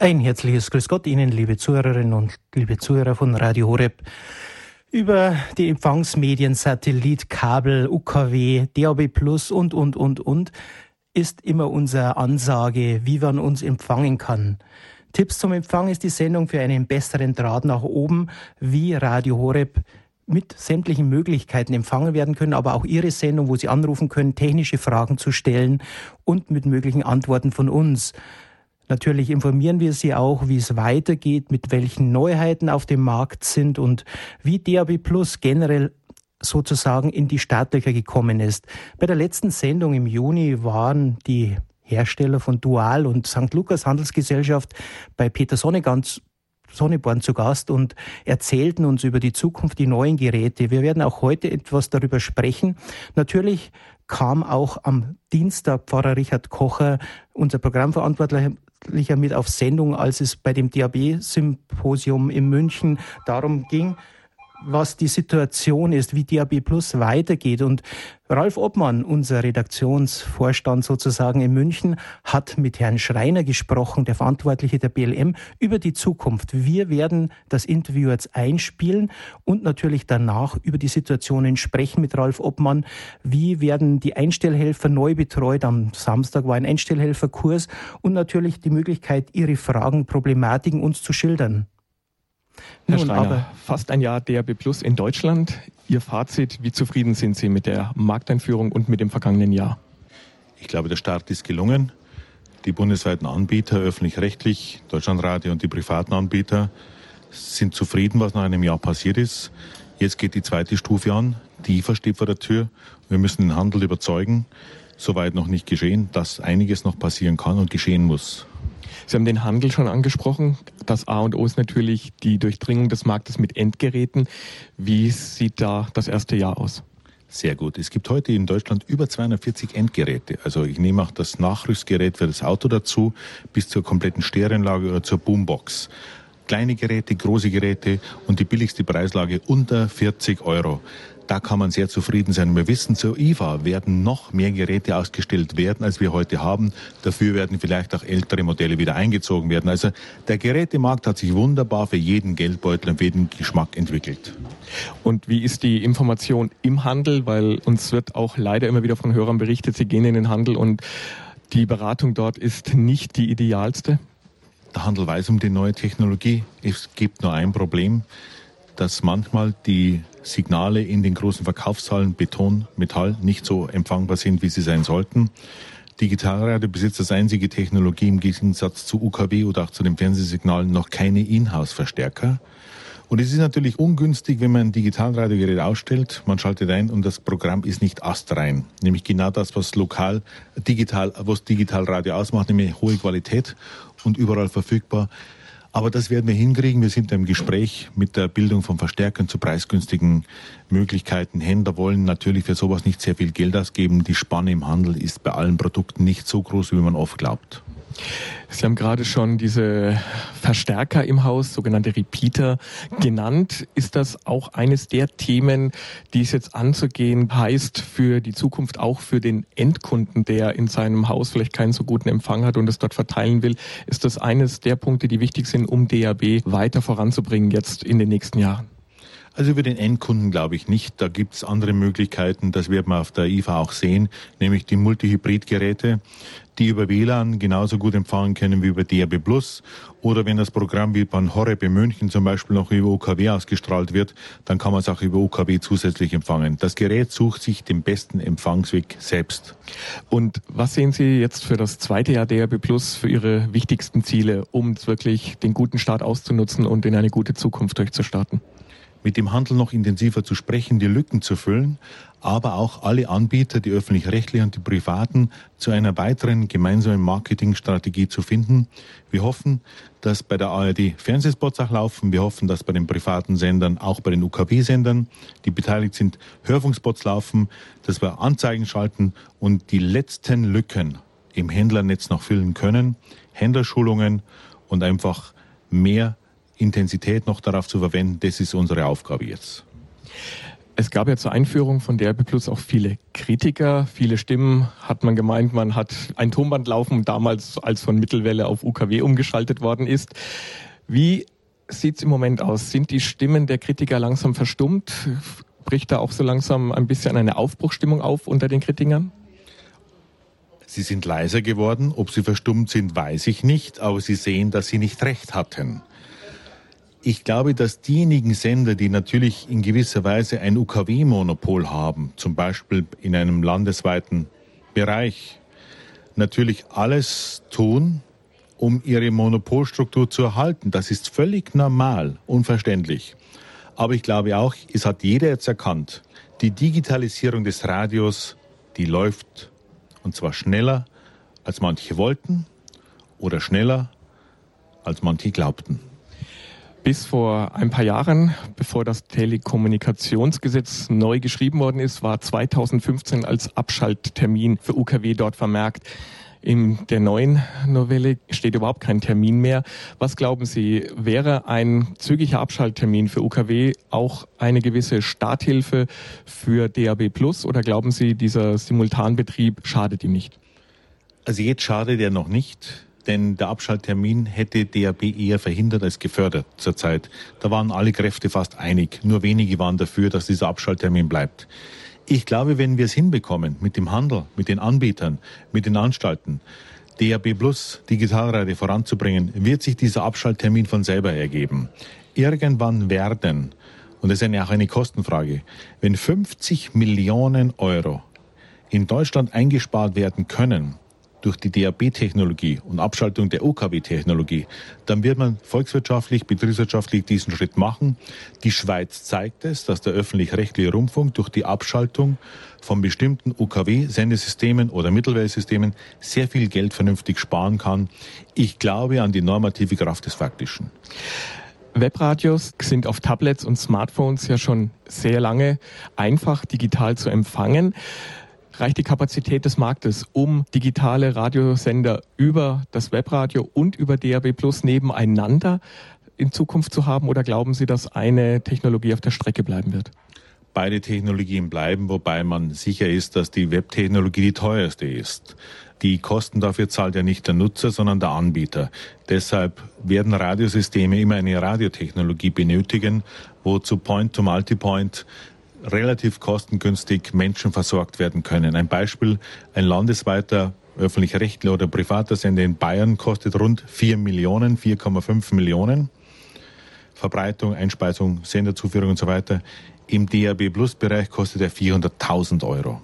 Ein herzliches Grüß Gott Ihnen, liebe Zuhörerinnen und liebe Zuhörer von Radio Horeb. Über die Empfangsmedien, Satellit, Kabel, UKW, DAB Plus und, und, und, und ist immer unsere Ansage, wie man uns empfangen kann. Tipps zum Empfang ist die Sendung für einen besseren Draht nach oben, wie Radio Horeb mit sämtlichen Möglichkeiten empfangen werden können, aber auch Ihre Sendung, wo Sie anrufen können, technische Fragen zu stellen und mit möglichen Antworten von uns. Natürlich informieren wir Sie auch, wie es weitergeht, mit welchen Neuheiten auf dem Markt sind und wie DAB Plus generell sozusagen in die Startlöcher gekommen ist. Bei der letzten Sendung im Juni waren die Hersteller von Dual und St. Lukas Handelsgesellschaft bei Peter Sonnegans Sonneborn zu Gast und erzählten uns über die Zukunft, die neuen Geräte. Wir werden auch heute etwas darüber sprechen. Natürlich kam auch am Dienstag Pfarrer Richard Kocher, unser Programmverantwortlicher, mit auf Sendung, als es bei dem DAB-Symposium in München darum ging, was die Situation ist, wie DAB Plus weitergeht. Und Ralf Obmann, unser Redaktionsvorstand sozusagen in München, hat mit Herrn Schreiner gesprochen, der Verantwortliche der BLM, über die Zukunft. Wir werden das Interview jetzt einspielen und natürlich danach über die Situationen sprechen mit Ralf Obmann. Wie werden die Einstellhelfer neu betreut? Am Samstag war ein Einstellhelferkurs und natürlich die Möglichkeit, Ihre Fragen, Problematiken uns zu schildern. Herr Nun, Schreiner, fast ein Jahr DRB Plus in Deutschland. Ihr Fazit, wie zufrieden sind Sie mit der Markteinführung und mit dem vergangenen Jahr? Ich glaube, der Start ist gelungen. Die bundesweiten Anbieter, öffentlich-rechtlich, Deutschlandradio und die privaten Anbieter, sind zufrieden, was nach einem Jahr passiert ist. Jetzt geht die zweite Stufe an. Die IFA steht vor der Tür. Wir müssen den Handel überzeugen, soweit noch nicht geschehen, dass einiges noch passieren kann und geschehen muss. Sie haben den Handel schon angesprochen. Das A und O ist natürlich die Durchdringung des Marktes mit Endgeräten. Wie sieht da das erste Jahr aus? Sehr gut. Es gibt heute in Deutschland über 240 Endgeräte. Also ich nehme auch das Nachrüstgerät für das Auto dazu, bis zur kompletten Stereoanlage oder zur Boombox. Kleine Geräte, große Geräte und die billigste Preislage unter 40 Euro. Da kann man sehr zufrieden sein. Wir wissen, zur IFA werden noch mehr Geräte ausgestellt werden, als wir heute haben. Dafür werden vielleicht auch ältere Modelle wieder eingezogen werden. Also der Gerätemarkt hat sich wunderbar für jeden Geldbeutel und jeden Geschmack entwickelt. Und wie ist die Information im Handel? Weil uns wird auch leider immer wieder von Hörern berichtet, sie gehen in den Handel und die Beratung dort ist nicht die idealste. Der Handel weiß um die neue Technologie. Es gibt nur ein Problem dass manchmal die Signale in den großen Verkaufshallen Beton, Metall nicht so empfangbar sind, wie sie sein sollten. Digitalradio besitzt als einzige Technologie im Gegensatz zu UKW oder auch zu den Fernsehsignalen noch keine Inhouse-Verstärker. Und es ist natürlich ungünstig, wenn man ein Digitalradiogerät ausstellt, man schaltet ein und das Programm ist nicht astrein. Nämlich genau das, was lokal, digital, was Digitalradio ausmacht, nämlich hohe Qualität und überall verfügbar. Aber das werden wir hinkriegen. Wir sind im Gespräch mit der Bildung von Verstärkern zu preisgünstigen Möglichkeiten. Händler wollen natürlich für sowas nicht sehr viel Geld ausgeben. Die Spanne im Handel ist bei allen Produkten nicht so groß, wie man oft glaubt. Sie haben gerade schon diese Verstärker im Haus, sogenannte Repeater, genannt. Ist das auch eines der Themen, die es jetzt anzugehen heißt für die Zukunft, auch für den Endkunden, der in seinem Haus vielleicht keinen so guten Empfang hat und es dort verteilen will? Ist das eines der Punkte, die wichtig sind, um DAB weiter voranzubringen jetzt in den nächsten Jahren? Also über den Endkunden glaube ich nicht. Da gibt es andere Möglichkeiten, das wird man auf der IFA auch sehen, nämlich die Multihybrid-Geräte, die über WLAN genauso gut empfangen können wie über DRB Plus. Oder wenn das Programm wie beim Horeb in München zum Beispiel noch über OKW ausgestrahlt wird, dann kann man es auch über OKW zusätzlich empfangen. Das Gerät sucht sich den besten Empfangsweg selbst. Und was sehen Sie jetzt für das zweite Jahr DRB Plus für Ihre wichtigsten Ziele, um wirklich den guten Start auszunutzen und in eine gute Zukunft durchzustarten? Mit dem Handel noch intensiver zu sprechen, die Lücken zu füllen, aber auch alle Anbieter, die öffentlich-rechtlichen und die privaten, zu einer weiteren gemeinsamen Marketingstrategie zu finden. Wir hoffen, dass bei der ARD Fernsehspots auch laufen. Wir hoffen, dass bei den privaten Sendern, auch bei den UKW-Sendern, die beteiligt sind, Hörfunkspots laufen, dass wir Anzeigen schalten und die letzten Lücken im Händlernetz noch füllen können. Händlerschulungen und einfach mehr Intensität noch darauf zu verwenden, das ist unsere Aufgabe jetzt. Es gab ja zur Einführung von DRB Plus auch viele Kritiker, viele Stimmen. Hat man gemeint, man hat ein Tonband laufen, damals als von Mittelwelle auf UKW umgeschaltet worden ist. Wie sieht's im Moment aus? Sind die Stimmen der Kritiker langsam verstummt? Bricht da auch so langsam ein bisschen eine Aufbruchstimmung auf unter den Kritikern? Sie sind leiser geworden. Ob sie verstummt sind, weiß ich nicht. Aber sie sehen, dass sie nicht recht hatten. Ich glaube, dass diejenigen Sender, die natürlich in gewisser Weise ein UKW-Monopol haben, zum Beispiel in einem landesweiten Bereich, natürlich alles tun, um ihre Monopolstruktur zu erhalten. Das ist völlig normal, unverständlich. Aber ich glaube auch, es hat jeder jetzt erkannt, die Digitalisierung des Radios, die läuft und zwar schneller, als manche wollten oder schneller, als manche glaubten. Bis vor ein paar Jahren, bevor das Telekommunikationsgesetz neu geschrieben worden ist, war 2015 als Abschalttermin für UKW dort vermerkt. In der neuen Novelle steht überhaupt kein Termin mehr. Was glauben Sie, wäre ein zügiger Abschalttermin für UKW auch eine gewisse Starthilfe für DAB Plus oder glauben Sie, dieser Simultanbetrieb schadet ihm nicht? Also jetzt schadet er noch nicht denn der Abschalttermin hätte DAB eher verhindert als gefördert zurzeit. Da waren alle Kräfte fast einig. Nur wenige waren dafür, dass dieser Abschalttermin bleibt. Ich glaube, wenn wir es hinbekommen mit dem Handel, mit den Anbietern, mit den Anstalten, DAB Plus Digitalradio voranzubringen, wird sich dieser Abschalttermin von selber ergeben. Irgendwann werden, und das ist ja auch eine Kostenfrage, wenn 50 Millionen Euro in Deutschland eingespart werden können, durch die DAB-Technologie und Abschaltung der OKW-Technologie, dann wird man volkswirtschaftlich, betriebswirtschaftlich diesen Schritt machen. Die Schweiz zeigt es, dass der öffentlich-rechtliche Rundfunk durch die Abschaltung von bestimmten OKW-Sendesystemen oder Mittelweltsystemen sehr viel Geld vernünftig sparen kann. Ich glaube an die normative Kraft des Faktischen. Webradios sind auf Tablets und Smartphones ja schon sehr lange einfach digital zu empfangen reicht die Kapazität des Marktes, um digitale Radiosender über das Webradio und über DAB Plus nebeneinander in Zukunft zu haben? Oder glauben Sie, dass eine Technologie auf der Strecke bleiben wird? Beide Technologien bleiben, wobei man sicher ist, dass die Webtechnologie die teuerste ist. Die Kosten dafür zahlt ja nicht der Nutzer, sondern der Anbieter. Deshalb werden Radiosysteme immer eine Radiotechnologie benötigen, wo zu Point-to-Multipoint relativ kostengünstig Menschen versorgt werden können. Ein Beispiel, ein landesweiter öffentlich-rechtlicher oder privater Sender in Bayern kostet rund 4 Millionen, 4,5 Millionen. Verbreitung, Einspeisung, Senderzuführung und so weiter. Im DAB Plus Bereich kostet er 400.000 Euro.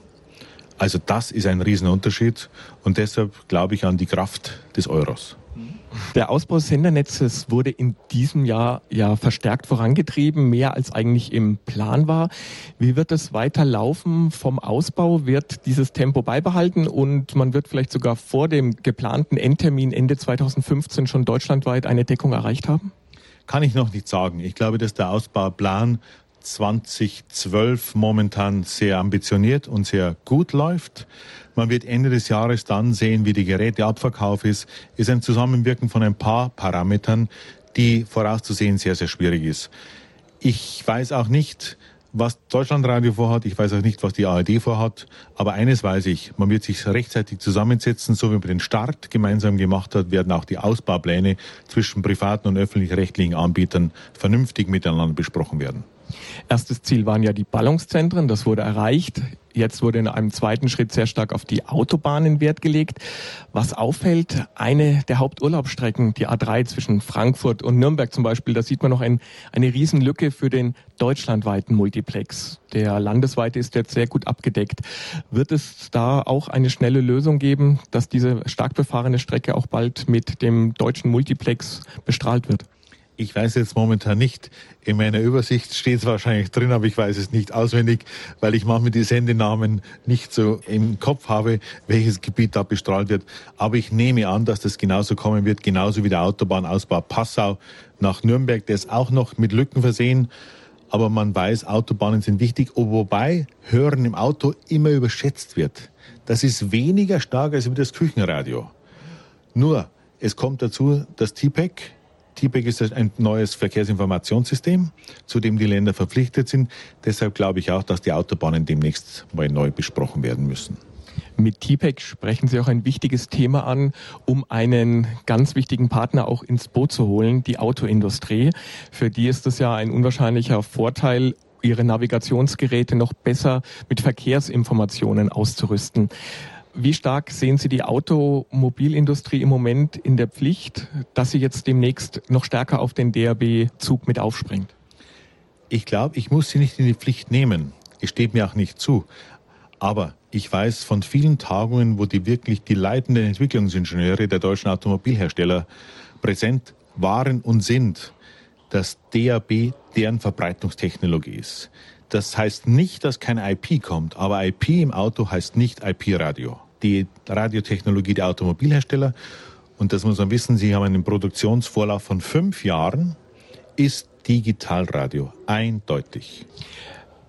Also das ist ein Riesenunterschied und deshalb glaube ich an die Kraft des Euros. Der Ausbau des Sendernetzes wurde in diesem Jahr ja verstärkt vorangetrieben, mehr als eigentlich im Plan war. Wie wird es weiter laufen vom Ausbau? Wird dieses Tempo beibehalten und man wird vielleicht sogar vor dem geplanten Endtermin Ende 2015 schon deutschlandweit eine Deckung erreicht haben? Kann ich noch nicht sagen. Ich glaube, dass der Ausbauplan 2012 momentan sehr ambitioniert und sehr gut läuft. Man wird Ende des Jahres dann sehen, wie die Geräteabverkauf ist. Ist ein Zusammenwirken von ein paar Parametern, die vorauszusehen sehr, sehr schwierig ist. Ich weiß auch nicht, was Deutschlandradio vorhat. Ich weiß auch nicht, was die ARD vorhat. Aber eines weiß ich, man wird sich rechtzeitig zusammensetzen, so wie man den Start gemeinsam gemacht hat, werden auch die Ausbaupläne zwischen privaten und öffentlich-rechtlichen Anbietern vernünftig miteinander besprochen werden. Erstes Ziel waren ja die Ballungszentren, das wurde erreicht. Jetzt wurde in einem zweiten Schritt sehr stark auf die Autobahnen Wert gelegt. Was auffällt, eine der Haupturlaubsstrecken, die A3 zwischen Frankfurt und Nürnberg zum Beispiel, da sieht man noch ein, eine Riesenlücke für den deutschlandweiten Multiplex. Der landesweite ist jetzt sehr gut abgedeckt. Wird es da auch eine schnelle Lösung geben, dass diese stark befahrene Strecke auch bald mit dem deutschen Multiplex bestrahlt wird? Ich weiß jetzt momentan nicht, in meiner Übersicht steht es wahrscheinlich drin, aber ich weiß es nicht auswendig, weil ich manchmal die Sendenamen nicht so im Kopf habe, welches Gebiet da bestrahlt wird. Aber ich nehme an, dass das genauso kommen wird, genauso wie der Autobahnausbau Passau nach Nürnberg, der ist auch noch mit Lücken versehen. Aber man weiß, Autobahnen sind wichtig, wobei Hören im Auto immer überschätzt wird. Das ist weniger stark als über das Küchenradio. Nur, es kommt dazu, dass TPEC TPEC ist ein neues Verkehrsinformationssystem, zu dem die Länder verpflichtet sind. Deshalb glaube ich auch, dass die Autobahnen demnächst mal neu besprochen werden müssen. Mit TPEC sprechen Sie auch ein wichtiges Thema an, um einen ganz wichtigen Partner auch ins Boot zu holen, die Autoindustrie. Für die ist es ja ein unwahrscheinlicher Vorteil, ihre Navigationsgeräte noch besser mit Verkehrsinformationen auszurüsten. Wie stark sehen Sie die Automobilindustrie im Moment in der Pflicht, dass sie jetzt demnächst noch stärker auf den DRB-Zug mit aufspringt? Ich glaube, ich muss sie nicht in die Pflicht nehmen. Es steht mir auch nicht zu. Aber ich weiß von vielen Tagungen, wo die wirklich die leitenden Entwicklungsingenieure der deutschen Automobilhersteller präsent waren und sind, dass DAB deren Verbreitungstechnologie ist. Das heißt nicht, dass kein IP kommt, aber IP im Auto heißt nicht IP-Radio. Die Radiotechnologie der Automobilhersteller, und das muss man wissen, sie haben einen Produktionsvorlauf von fünf Jahren, ist Digitalradio. Eindeutig.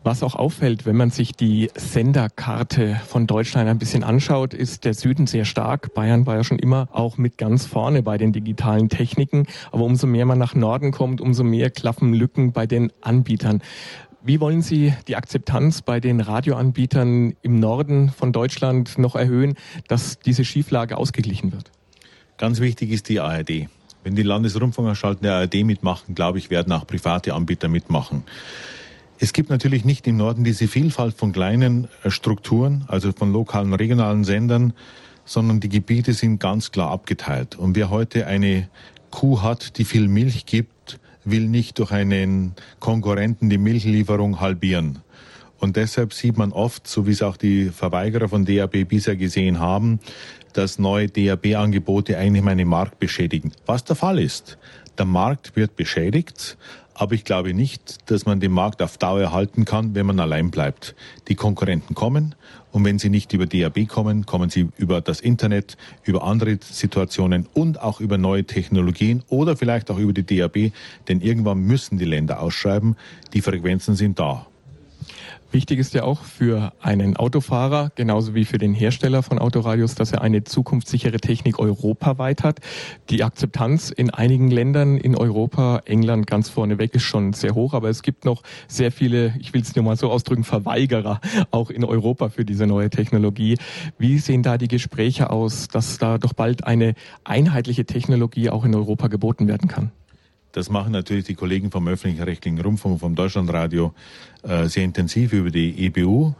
Was auch auffällt, wenn man sich die Senderkarte von Deutschland ein bisschen anschaut, ist der Süden sehr stark. Bayern war ja schon immer auch mit ganz vorne bei den digitalen Techniken. Aber umso mehr man nach Norden kommt, umso mehr klaffen Lücken bei den Anbietern. Wie wollen Sie die Akzeptanz bei den Radioanbietern im Norden von Deutschland noch erhöhen, dass diese Schieflage ausgeglichen wird? Ganz wichtig ist die ARD. Wenn die Landesrundfunkanstalten der ARD mitmachen, glaube ich, werden auch private Anbieter mitmachen. Es gibt natürlich nicht im Norden diese Vielfalt von kleinen äh, Strukturen, also von lokalen, regionalen Sendern, sondern die Gebiete sind ganz klar abgeteilt. Und wer heute eine Kuh hat, die viel Milch gibt, will nicht durch einen Konkurrenten die Milchlieferung halbieren. Und deshalb sieht man oft, so wie es auch die Verweigerer von DAB bisher gesehen haben, dass neue DAB-Angebote eigentlich meinen Markt beschädigen. Was der Fall ist. Der Markt wird beschädigt, aber ich glaube nicht, dass man den Markt auf Dauer erhalten kann, wenn man allein bleibt. Die Konkurrenten kommen und wenn sie nicht über DAB kommen, kommen sie über das Internet, über andere Situationen und auch über neue Technologien oder vielleicht auch über die DAB, denn irgendwann müssen die Länder ausschreiben. Die Frequenzen sind da. Wichtig ist ja auch für einen Autofahrer, genauso wie für den Hersteller von Autoradios, dass er eine zukunftssichere Technik europaweit hat. Die Akzeptanz in einigen Ländern in Europa, England ganz vorneweg, ist schon sehr hoch, aber es gibt noch sehr viele, ich will es nur mal so ausdrücken, Verweigerer auch in Europa für diese neue Technologie. Wie sehen da die Gespräche aus, dass da doch bald eine einheitliche Technologie auch in Europa geboten werden kann? Das machen natürlich die Kollegen vom öffentlich-rechtlichen Rundfunk, vom Deutschlandradio äh, sehr intensiv über die EBU.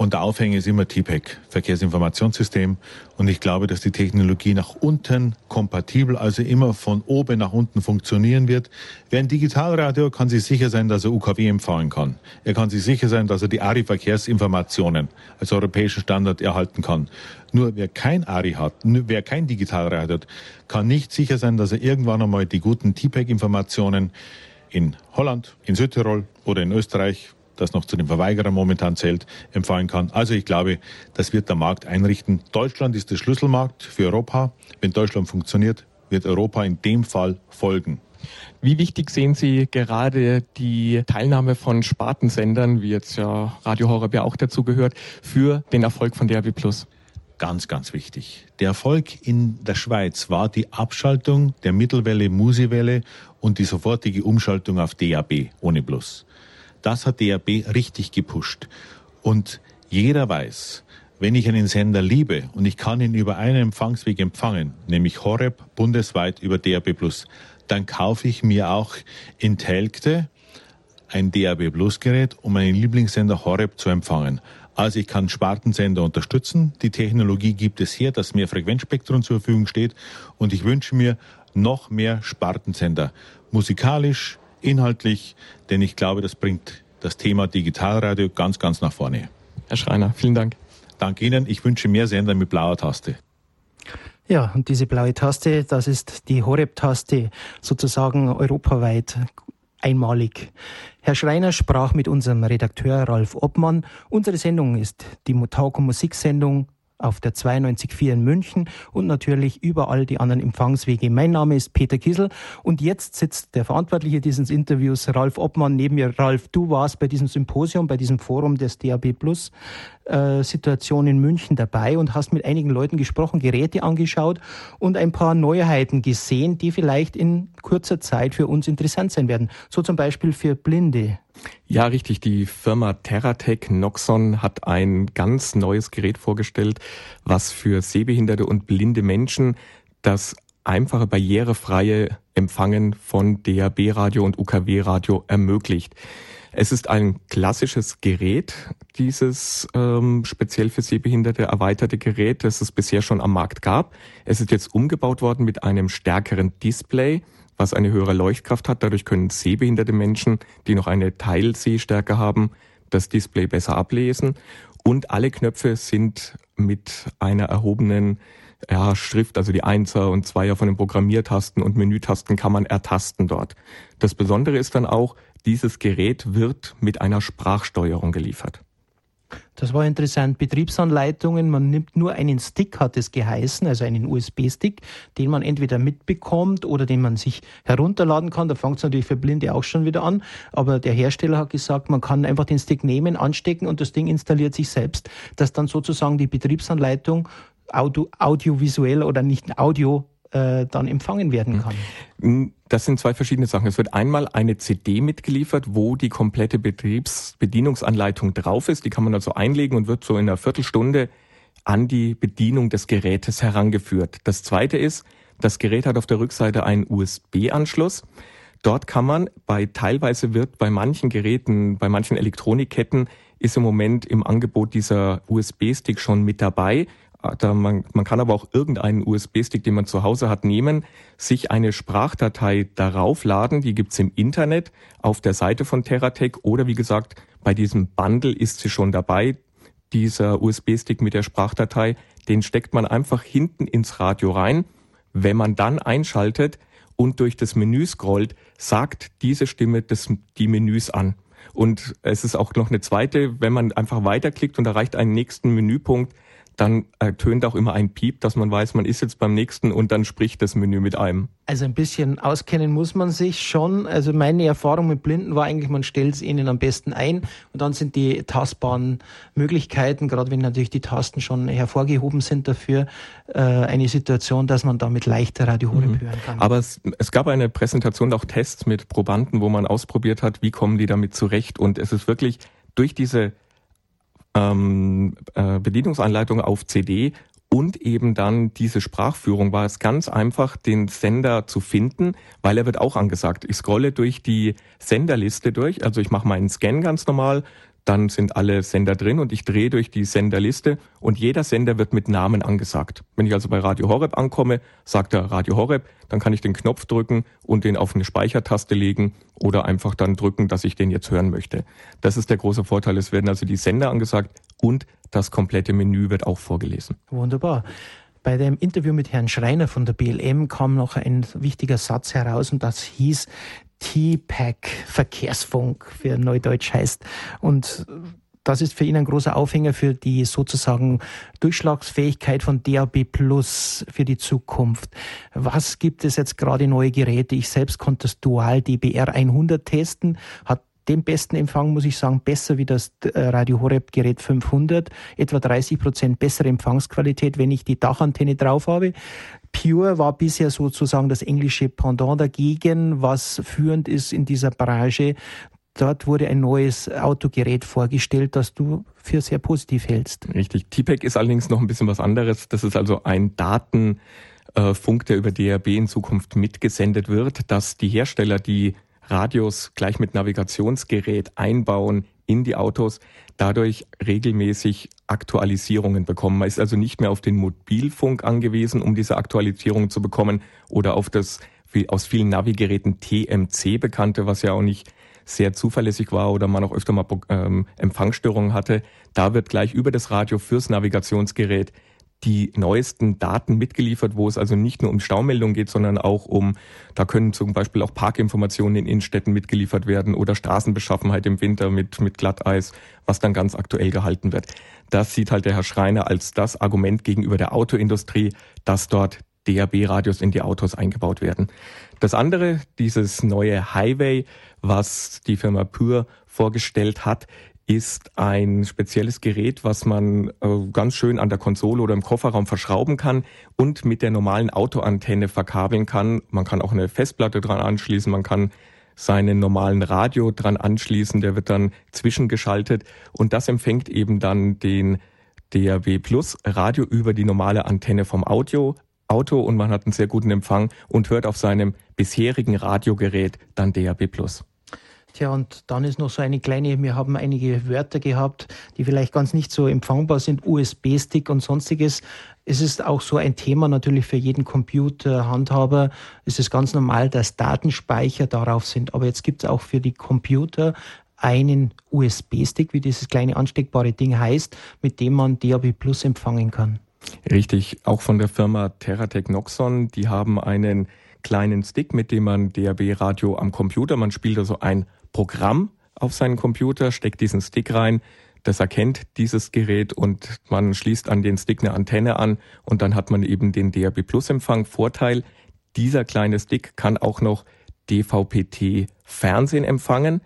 Und der Aufhänger ist immer TPEC, Verkehrsinformationssystem. Und ich glaube, dass die Technologie nach unten kompatibel, also immer von oben nach unten funktionieren wird. Wer ein Digitalradio kann sich sicher sein, dass er UKW empfangen kann. Er kann sich sicher sein, dass er die ARI-Verkehrsinformationen als europäischen Standard erhalten kann. Nur wer kein ARI hat, wer kein Digitalradio hat, kann nicht sicher sein, dass er irgendwann einmal die guten TPEC-Informationen in Holland, in Südtirol oder in Österreich das noch zu den Verweigerern momentan zählt, empfangen kann. Also ich glaube, das wird der Markt einrichten. Deutschland ist der Schlüsselmarkt für Europa. Wenn Deutschland funktioniert, wird Europa in dem Fall folgen. Wie wichtig sehen Sie gerade die Teilnahme von Spartensendern, wie jetzt ja Radio Horeb ja auch dazu gehört, für den Erfolg von DRB Plus? Ganz, ganz wichtig. Der Erfolg in der Schweiz war die Abschaltung der Mittelwelle, Musiwelle und die sofortige Umschaltung auf DAB ohne Plus. Das hat DRB richtig gepusht. Und jeder weiß, wenn ich einen Sender liebe und ich kann ihn über einen Empfangsweg empfangen, nämlich Horeb bundesweit über Plus, dann kaufe ich mir auch in Telgte ein DAB Plus Gerät, um meinen Lieblingssender Horeb zu empfangen. Also ich kann Spartensender unterstützen. Die Technologie gibt es her, dass mehr Frequenzspektrum zur Verfügung steht. Und ich wünsche mir noch mehr Spartensender. Musikalisch, inhaltlich, denn ich glaube, das bringt das Thema Digitalradio ganz, ganz nach vorne. Herr Schreiner, vielen Dank. Danke Ihnen. Ich wünsche mehr Sender mit blauer Taste. Ja, und diese blaue Taste, das ist die Horeb-Taste, sozusagen europaweit einmalig. Herr Schreiner sprach mit unserem Redakteur Ralf Obmann. Unsere Sendung ist die Mutauko Musiksendung auf der 92.4 in München und natürlich überall die anderen Empfangswege. Mein Name ist Peter Kissel und jetzt sitzt der Verantwortliche dieses Interviews, Ralf Obmann, neben mir. Ralf, du warst bei diesem Symposium, bei diesem Forum des DAB Plus äh, Situation in München dabei und hast mit einigen Leuten gesprochen, Geräte angeschaut und ein paar Neuheiten gesehen, die vielleicht in kurzer Zeit für uns interessant sein werden. So zum Beispiel für Blinde. Ja, richtig. Die Firma Terratec Noxon hat ein ganz neues Gerät vorgestellt, was für sehbehinderte und blinde Menschen das einfache barrierefreie Empfangen von DAB-Radio und UKW-Radio ermöglicht. Es ist ein klassisches Gerät, dieses ähm, speziell für Sehbehinderte erweiterte Gerät, das es bisher schon am Markt gab. Es ist jetzt umgebaut worden mit einem stärkeren Display, was eine höhere Leuchtkraft hat. Dadurch können sehbehinderte Menschen, die noch eine Teilsehstärke haben, das Display besser ablesen. Und alle Knöpfe sind mit einer erhobenen ja, Schrift, also die Einser und Zweier von den Programmiertasten und Menütasten kann man ertasten dort. Das Besondere ist dann auch, dieses Gerät wird mit einer Sprachsteuerung geliefert. Das war interessant. Betriebsanleitungen, man nimmt nur einen Stick, hat es geheißen, also einen USB-Stick, den man entweder mitbekommt oder den man sich herunterladen kann. Da fängt es natürlich für Blinde auch schon wieder an. Aber der Hersteller hat gesagt, man kann einfach den Stick nehmen, anstecken und das Ding installiert sich selbst, dass dann sozusagen die Betriebsanleitung audio, audiovisuell oder nicht Audio äh, dann empfangen werden hm. kann. Das sind zwei verschiedene Sachen. Es wird einmal eine CD mitgeliefert, wo die komplette Betriebsbedienungsanleitung drauf ist. Die kann man also einlegen und wird so in einer Viertelstunde an die Bedienung des Gerätes herangeführt. Das zweite ist, das Gerät hat auf der Rückseite einen USB-Anschluss. Dort kann man bei teilweise wird bei manchen Geräten, bei manchen Elektronikketten ist im Moment im Angebot dieser USB-Stick schon mit dabei. Da man, man kann aber auch irgendeinen USB-Stick, den man zu Hause hat, nehmen, sich eine Sprachdatei darauf laden. Die gibt's im Internet auf der Seite von Terratec oder wie gesagt, bei diesem Bundle ist sie schon dabei. Dieser USB-Stick mit der Sprachdatei, den steckt man einfach hinten ins Radio rein. Wenn man dann einschaltet und durch das Menü scrollt, sagt diese Stimme das, die Menüs an. Und es ist auch noch eine zweite, wenn man einfach weiterklickt und erreicht einen nächsten Menüpunkt, dann ertönt auch immer ein Piep, dass man weiß, man ist jetzt beim nächsten und dann spricht das Menü mit einem. Also ein bisschen auskennen muss man sich schon. Also meine Erfahrung mit Blinden war eigentlich, man stellt es ihnen am besten ein und dann sind die tastbaren Möglichkeiten, gerade wenn natürlich die Tasten schon hervorgehoben sind dafür, äh, eine Situation, dass man damit leichter Radio mhm. hören kann. Aber es, es gab eine Präsentation, auch Tests mit Probanden, wo man ausprobiert hat, wie kommen die damit zurecht und es ist wirklich durch diese ähm, äh, Bedienungsanleitung auf CD und eben dann diese Sprachführung war es ganz einfach, den Sender zu finden, weil er wird auch angesagt. Ich scrolle durch die Senderliste durch, also ich mache meinen Scan ganz normal, dann sind alle Sender drin und ich drehe durch die Senderliste und jeder Sender wird mit Namen angesagt. Wenn ich also bei Radio Horeb ankomme, sagt er Radio Horeb, dann kann ich den Knopf drücken und den auf eine Speichertaste legen oder einfach dann drücken, dass ich den jetzt hören möchte. Das ist der große Vorteil. Es werden also die Sender angesagt und das komplette Menü wird auch vorgelesen. Wunderbar. Bei dem Interview mit Herrn Schreiner von der BLM kam noch ein wichtiger Satz heraus und das hieß, T-Pack Verkehrsfunk für Neudeutsch heißt. Und das ist für ihn ein großer Aufhänger für die sozusagen Durchschlagsfähigkeit von DAB Plus für die Zukunft. Was gibt es jetzt gerade neue Geräte? Ich selbst konnte das Dual DBR 100 testen, hat den besten Empfang, muss ich sagen, besser wie das äh, Radio Horeb Gerät 500, etwa 30 Prozent bessere Empfangsqualität, wenn ich die Dachantenne drauf habe. Pure war bisher sozusagen das englische Pendant dagegen, was führend ist in dieser Branche. Dort wurde ein neues Autogerät vorgestellt, das du für sehr positiv hältst. Richtig. TPEC ist allerdings noch ein bisschen was anderes. Das ist also ein Datenfunk, der über DRB in Zukunft mitgesendet wird, dass die Hersteller die Radios gleich mit Navigationsgerät einbauen in die Autos, dadurch regelmäßig Aktualisierungen bekommen. Man ist also nicht mehr auf den Mobilfunk angewiesen, um diese Aktualisierungen zu bekommen oder auf das aus vielen Navigeräten TMC bekannte, was ja auch nicht sehr zuverlässig war oder man auch öfter mal ähm, Empfangsstörungen hatte. Da wird gleich über das Radio fürs Navigationsgerät die neuesten Daten mitgeliefert, wo es also nicht nur um Staumeldungen geht, sondern auch um, da können zum Beispiel auch Parkinformationen in Innenstädten mitgeliefert werden oder Straßenbeschaffenheit im Winter mit, mit Glatteis, was dann ganz aktuell gehalten wird. Das sieht halt der Herr Schreiner als das Argument gegenüber der Autoindustrie, dass dort DAB-Radios in die Autos eingebaut werden. Das andere, dieses neue Highway, was die Firma Pure vorgestellt hat, ist ein spezielles Gerät, was man äh, ganz schön an der Konsole oder im Kofferraum verschrauben kann und mit der normalen Autoantenne verkabeln kann. Man kann auch eine Festplatte dran anschließen, man kann seinen normalen Radio dran anschließen, der wird dann zwischengeschaltet und das empfängt eben dann den DAB Plus Radio über die normale Antenne vom Audio Auto und man hat einen sehr guten Empfang und hört auf seinem bisherigen Radiogerät dann DAB Plus. Tja, und dann ist noch so eine kleine, wir haben einige Wörter gehabt, die vielleicht ganz nicht so empfangbar sind, USB-Stick und sonstiges. Es ist auch so ein Thema natürlich für jeden Computerhandhaber. Es ist ganz normal, dass Datenspeicher darauf sind. Aber jetzt gibt es auch für die Computer einen USB-Stick, wie dieses kleine ansteckbare Ding heißt, mit dem man DAB Plus empfangen kann. Richtig, auch von der Firma Terratec Noxon, die haben einen kleinen Stick, mit dem man DAB-Radio am Computer, man spielt also ein Programm auf seinen Computer, steckt diesen Stick rein, das erkennt dieses Gerät und man schließt an den Stick eine Antenne an und dann hat man eben den DAB Plus Empfang. Vorteil, dieser kleine Stick kann auch noch DVP-T Fernsehen empfangen.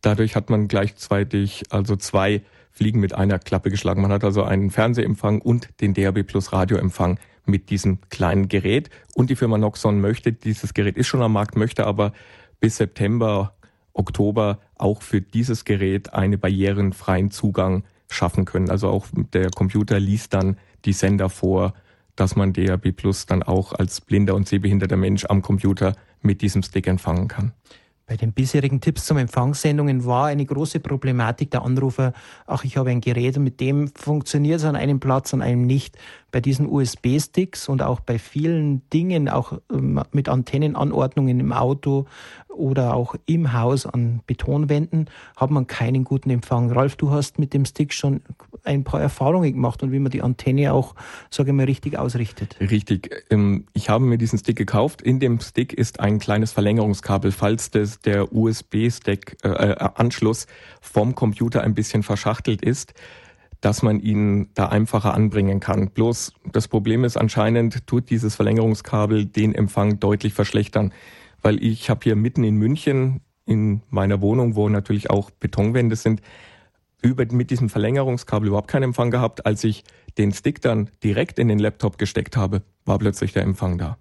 Dadurch hat man gleichzeitig also zwei Fliegen mit einer Klappe geschlagen. Man hat also einen Fernsehempfang und den DAB Plus Radioempfang mit diesem kleinen Gerät. Und die Firma Noxon möchte, dieses Gerät ist schon am Markt, möchte aber bis September Oktober auch für dieses Gerät einen barrierenfreien Zugang schaffen können. Also auch der Computer liest dann die Sender vor, dass man DAB Plus dann auch als blinder und sehbehinderter Mensch am Computer mit diesem Stick empfangen kann. Bei den bisherigen Tipps zum Empfangssendungen war eine große Problematik der Anrufer, ach, ich habe ein Gerät und mit dem funktioniert es an einem Platz, an einem nicht. Bei diesen USB-Sticks und auch bei vielen Dingen, auch ähm, mit Antennenanordnungen im Auto oder auch im Haus an Betonwänden, hat man keinen guten Empfang. Ralf, du hast mit dem Stick schon ein paar Erfahrungen gemacht und wie man die Antenne auch, sage ich mal, richtig ausrichtet. Richtig. Ähm, ich habe mir diesen Stick gekauft. In dem Stick ist ein kleines Verlängerungskabel, falls das, der USB-Stick-Anschluss äh, vom Computer ein bisschen verschachtelt ist dass man ihn da einfacher anbringen kann. Bloß das Problem ist anscheinend, tut dieses Verlängerungskabel den Empfang deutlich verschlechtern weil ich habe hier mitten in München in meiner Wohnung, wo natürlich auch Betonwände sind, über, mit diesem Verlängerungskabel überhaupt keinen Empfang gehabt. Als ich den Stick dann direkt in den Laptop gesteckt habe, war plötzlich der Empfang da.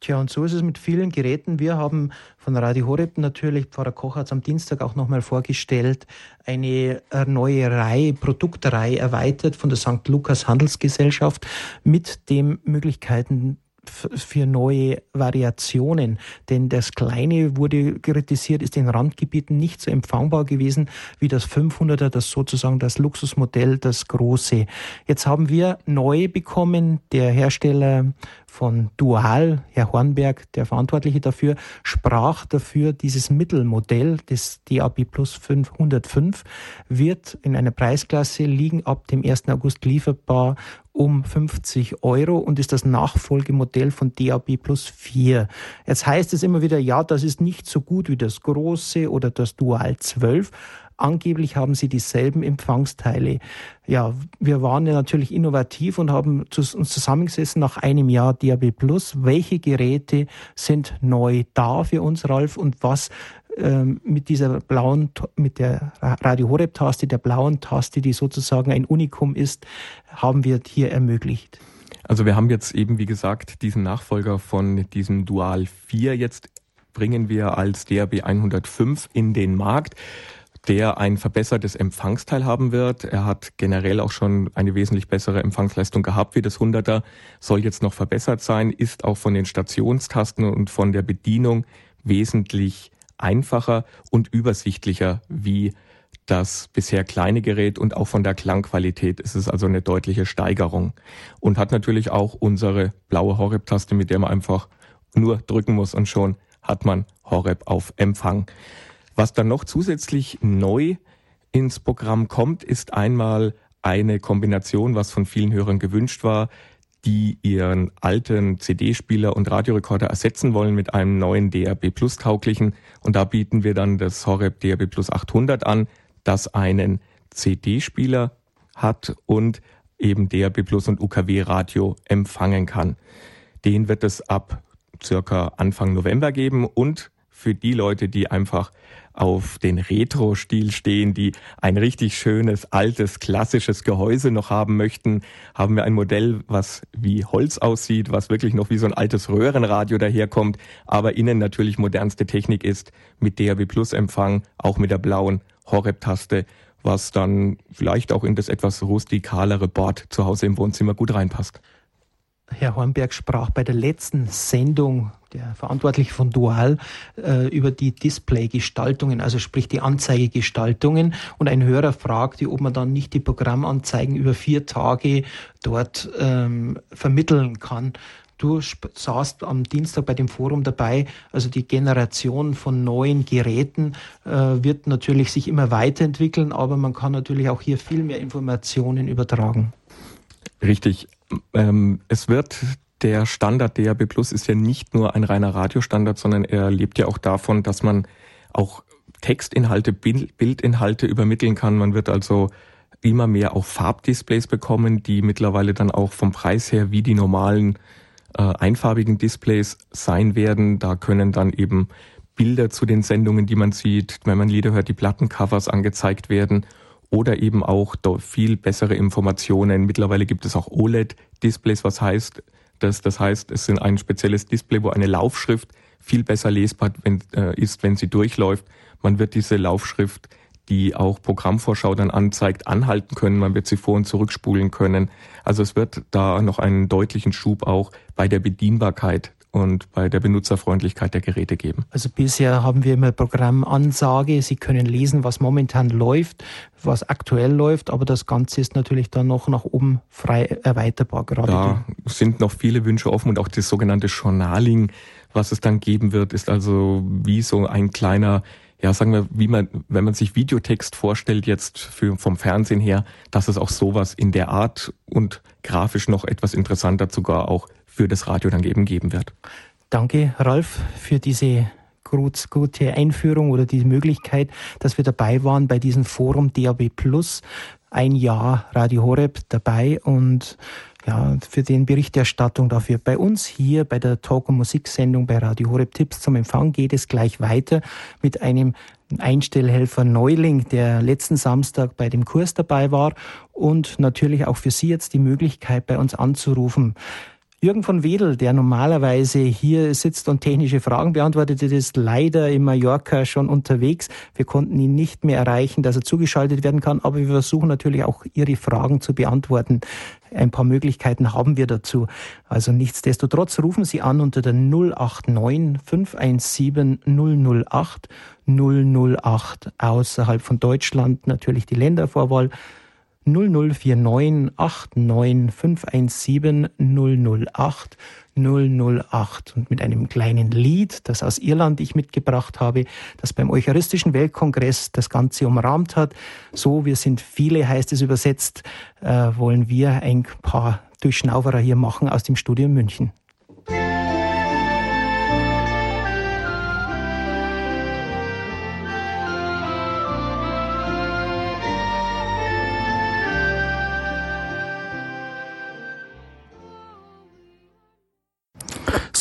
Tja, und so ist es mit vielen Geräten. Wir haben von Radio Horeb natürlich, Pfarrer Koch hat es am Dienstag auch nochmal vorgestellt, eine neue Reihe, Produktreihe erweitert von der St. Lukas Handelsgesellschaft mit den Möglichkeiten für neue Variationen. Denn das Kleine wurde kritisiert, ist in Randgebieten nicht so empfangbar gewesen wie das 500er, das sozusagen das Luxusmodell, das Große. Jetzt haben wir neu bekommen, der Hersteller von Dual, Herr Hornberg, der Verantwortliche dafür, sprach dafür, dieses Mittelmodell des DAB Plus 505 wird in einer Preisklasse liegen ab dem 1. August lieferbar um 50 Euro und ist das Nachfolgemodell von DAB Plus 4. Jetzt heißt es immer wieder, ja, das ist nicht so gut wie das große oder das Dual 12. Angeblich haben sie dieselben Empfangsteile. Ja, wir waren ja natürlich innovativ und haben uns zusammengesessen nach einem Jahr DAB Plus. Welche Geräte sind neu da für uns, Ralf, und was ähm, mit dieser blauen, mit der Radio Horeb Taste, der blauen Taste, die sozusagen ein Unikum ist, haben wir hier ermöglicht. Also wir haben jetzt eben, wie gesagt, diesen Nachfolger von diesem Dual 4 jetzt bringen wir als DAB 105 in den Markt der ein verbessertes Empfangsteil haben wird. Er hat generell auch schon eine wesentlich bessere Empfangsleistung gehabt wie das 100er, soll jetzt noch verbessert sein, ist auch von den Stationstasten und von der Bedienung wesentlich einfacher und übersichtlicher wie das bisher kleine Gerät und auch von der Klangqualität ist es also eine deutliche Steigerung und hat natürlich auch unsere blaue Horeb-Taste, mit der man einfach nur drücken muss und schon hat man Horeb auf Empfang. Was dann noch zusätzlich neu ins Programm kommt, ist einmal eine Kombination, was von vielen Hörern gewünscht war, die ihren alten CD-Spieler und Radiorekorder ersetzen wollen mit einem neuen DRB Plus tauglichen. Und da bieten wir dann das Horeb DRB Plus 800 an, das einen CD-Spieler hat und eben DRB Plus und UKW Radio empfangen kann. Den wird es ab circa Anfang November geben und für die Leute, die einfach auf den Retro-Stil stehen, die ein richtig schönes, altes, klassisches Gehäuse noch haben möchten, haben wir ein Modell, was wie Holz aussieht, was wirklich noch wie so ein altes Röhrenradio daherkommt, aber innen natürlich modernste Technik ist, mit DAB Plus Empfang, auch mit der blauen Horeb-Taste, was dann vielleicht auch in das etwas rustikalere Board zu Hause im Wohnzimmer gut reinpasst. Herr Hornberg sprach bei der letzten Sendung, der Verantwortliche von Dual, äh, über die Displaygestaltungen, also sprich die Anzeigegestaltungen. Und ein Hörer fragte, ob man dann nicht die Programmanzeigen über vier Tage dort ähm, vermitteln kann. Du saßt am Dienstag bei dem Forum dabei. Also die Generation von neuen Geräten äh, wird natürlich sich immer weiterentwickeln, aber man kann natürlich auch hier viel mehr Informationen übertragen. Richtig. Ähm, es wird der Standard DAB Plus ist ja nicht nur ein reiner Radiostandard, sondern er lebt ja auch davon, dass man auch Textinhalte, Bildinhalte übermitteln kann. Man wird also immer mehr auch Farbdisplays bekommen, die mittlerweile dann auch vom Preis her wie die normalen äh, einfarbigen Displays sein werden. Da können dann eben Bilder zu den Sendungen, die man sieht, wenn man Lieder hört, die Plattencovers angezeigt werden oder eben auch viel bessere Informationen. Mittlerweile gibt es auch OLED-Displays, was heißt, dass, das heißt, es ist ein spezielles Display, wo eine Laufschrift viel besser lesbar äh, ist, wenn sie durchläuft. Man wird diese Laufschrift, die auch Programmvorschau dann anzeigt, anhalten können. Man wird sie vor- und zurückspulen können. Also es wird da noch einen deutlichen Schub auch bei der Bedienbarkeit und bei der Benutzerfreundlichkeit der Geräte geben. Also bisher haben wir immer Programmansage. Sie können lesen, was momentan läuft, was aktuell läuft, aber das Ganze ist natürlich dann noch nach oben frei erweiterbar. Gerade da sind noch viele Wünsche offen und auch das sogenannte Journaling, was es dann geben wird, ist also wie so ein kleiner ja, sagen wir, wie man, wenn man sich Videotext vorstellt jetzt für, vom Fernsehen her, dass es auch sowas in der Art und grafisch noch etwas interessanter sogar auch für das Radio dann eben geben wird. Danke, Ralf, für diese gute Einführung oder die Möglichkeit, dass wir dabei waren bei diesem Forum DAB Plus. Ein Jahr Radio Horeb dabei und ja, für den Berichterstattung dafür. Bei uns hier bei der Talk- und Musiksendung bei Radio Horeb Tipps zum Empfang geht es gleich weiter mit einem Einstellhelfer Neuling, der letzten Samstag bei dem Kurs dabei war und natürlich auch für Sie jetzt die Möglichkeit, bei uns anzurufen. Jürgen von Wedel, der normalerweise hier sitzt und technische Fragen beantwortet, ist leider in Mallorca schon unterwegs. Wir konnten ihn nicht mehr erreichen, dass er zugeschaltet werden kann, aber wir versuchen natürlich auch Ihre Fragen zu beantworten. Ein paar Möglichkeiten haben wir dazu. Also nichtsdestotrotz rufen Sie an unter der 089 517 008 008 außerhalb von Deutschland natürlich die Ländervorwahl 0049 89 517 008 008 und mit einem kleinen Lied, das aus Irland ich mitgebracht habe, das beim Eucharistischen Weltkongress das Ganze umrahmt hat. So, wir sind viele, heißt es übersetzt, äh, wollen wir ein paar Durchschnauferer hier machen aus dem Studio München.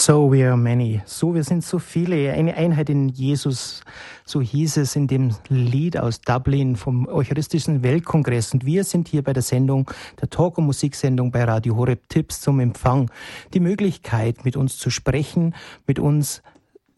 So we are many. So, wir sind so viele. Eine Einheit in Jesus. So hieß es in dem Lied aus Dublin vom Eucharistischen Weltkongress. Und wir sind hier bei der Sendung, der Talk- und Musiksendung bei Radio Horeb Tipps zum Empfang. Die Möglichkeit, mit uns zu sprechen, mit uns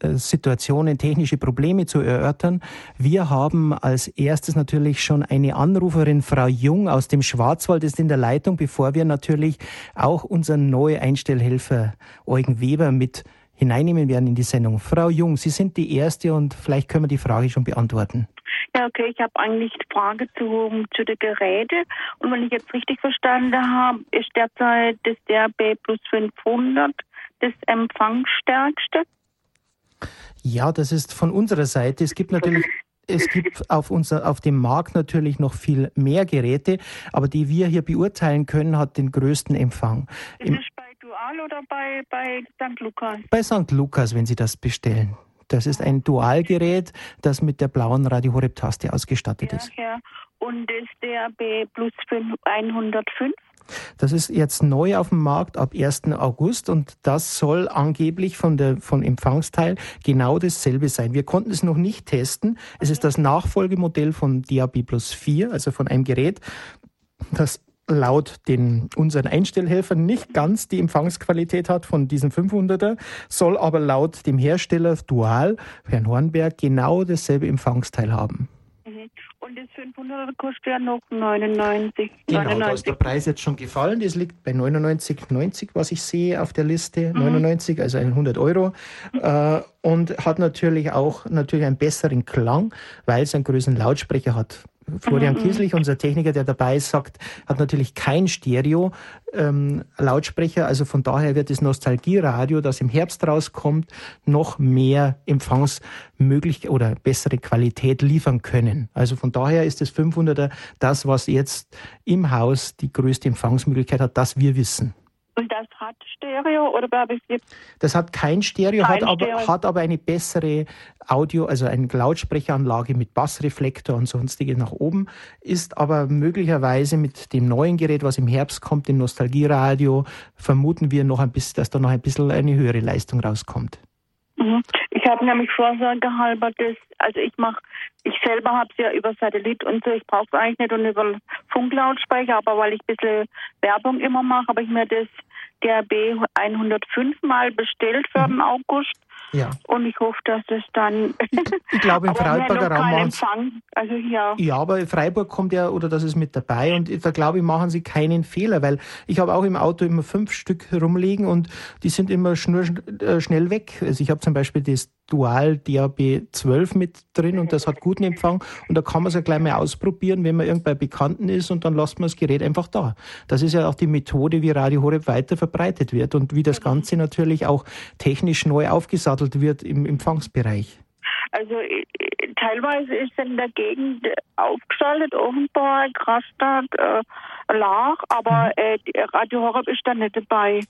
Situationen, technische Probleme zu erörtern. Wir haben als erstes natürlich schon eine Anruferin, Frau Jung aus dem Schwarzwald, ist in der Leitung, bevor wir natürlich auch unseren neuen Einstellhelfer Eugen Weber mit hineinnehmen werden in die Sendung. Frau Jung, Sie sind die Erste und vielleicht können wir die Frage schon beantworten. Ja, okay, ich habe eigentlich die Frage zu, zu den Geräten. Und wenn ich jetzt richtig verstanden habe, ist derzeit das DRB plus 500 das Empfangsstärkste. Ja, das ist von unserer Seite. Es gibt natürlich es gibt auf, unser, auf dem Markt natürlich noch viel mehr Geräte, aber die wir hier beurteilen können, hat den größten Empfang. Ist es bei Dual oder bei, bei St. Lukas? Bei St. Lukas, wenn Sie das bestellen. Das ist ein Dualgerät, das mit der blauen Radio Taste ausgestattet ja, ist. Ja. Und das DAB Plus 105? Das ist jetzt neu auf dem Markt ab 1. August und das soll angeblich von der, von Empfangsteil genau dasselbe sein. Wir konnten es noch nicht testen. Es ist das Nachfolgemodell von DAB Plus 4, also von einem Gerät, das laut den unseren Einstellhelfern nicht ganz die Empfangsqualität hat von diesen 500er, soll aber laut dem Hersteller Dual, Herrn Hornberg, genau dasselbe Empfangsteil haben. Mhm. Und das 500er kostet ja noch 99. Genau, 99. da ist der Preis jetzt schon gefallen. Das liegt bei 99,90, was ich sehe auf der Liste. 99, also 100 Euro. Äh, und hat natürlich auch natürlich einen besseren Klang, weil es einen größeren Lautsprecher hat. Florian Kieslich, unser Techniker, der dabei ist, sagt, hat natürlich kein Stereo ähm, Lautsprecher. Also von daher wird das Nostalgieradio, das im Herbst rauskommt, noch mehr Empfangsmöglichkeit oder bessere Qualität liefern können. Also von daher ist das 500er das, was jetzt im Haus die größte Empfangsmöglichkeit hat, das wir wissen. Und das hat Stereo oder habe ich? Das hat kein Stereo, Kein hat, aber, Stereo. hat aber eine bessere Audio, also eine Lautsprecheranlage mit Bassreflektor und sonstiges nach oben, ist aber möglicherweise mit dem neuen Gerät, was im Herbst kommt, dem Nostalgieradio, vermuten wir noch ein bisschen, dass da noch ein bisschen eine höhere Leistung rauskommt. Mhm. Ich habe nämlich vorsorgehalber das, also ich mache, ich selber habe es ja über Satellit und so, ich brauche es eigentlich nicht und über Funklautsprecher, aber weil ich ein bisschen Werbung immer mache, habe ich mir das DRB 105 mal bestellt für den August Ja. und ich hoffe, dass es dann. Ich glaube, im Freiburger Raum Empfang. Also hier. Ja, aber Freiburg kommt ja, oder das ist mit dabei und da glaube ich, machen sie keinen Fehler, weil ich habe auch im Auto immer fünf Stück rumliegen und die sind immer schnur, äh, schnell weg. Also ich habe zum Beispiel das Dual DAB 12 mit drin und das hat guten Empfang und da kann man es ja gleich mal ausprobieren, wenn man irgendbei Bekannten ist und dann lässt man das Gerät einfach da. Das ist ja auch die Methode, wie Radio Horeb weiter verbreitet wird und wie das Ganze natürlich auch technisch neu aufgesattelt wird im Empfangsbereich. Also äh, teilweise ist in der Gegend aufgeschaltet, Offenburg, Rastatt, äh, Lach, aber Mhm. äh, die Radio Horeb ist da nicht dabei.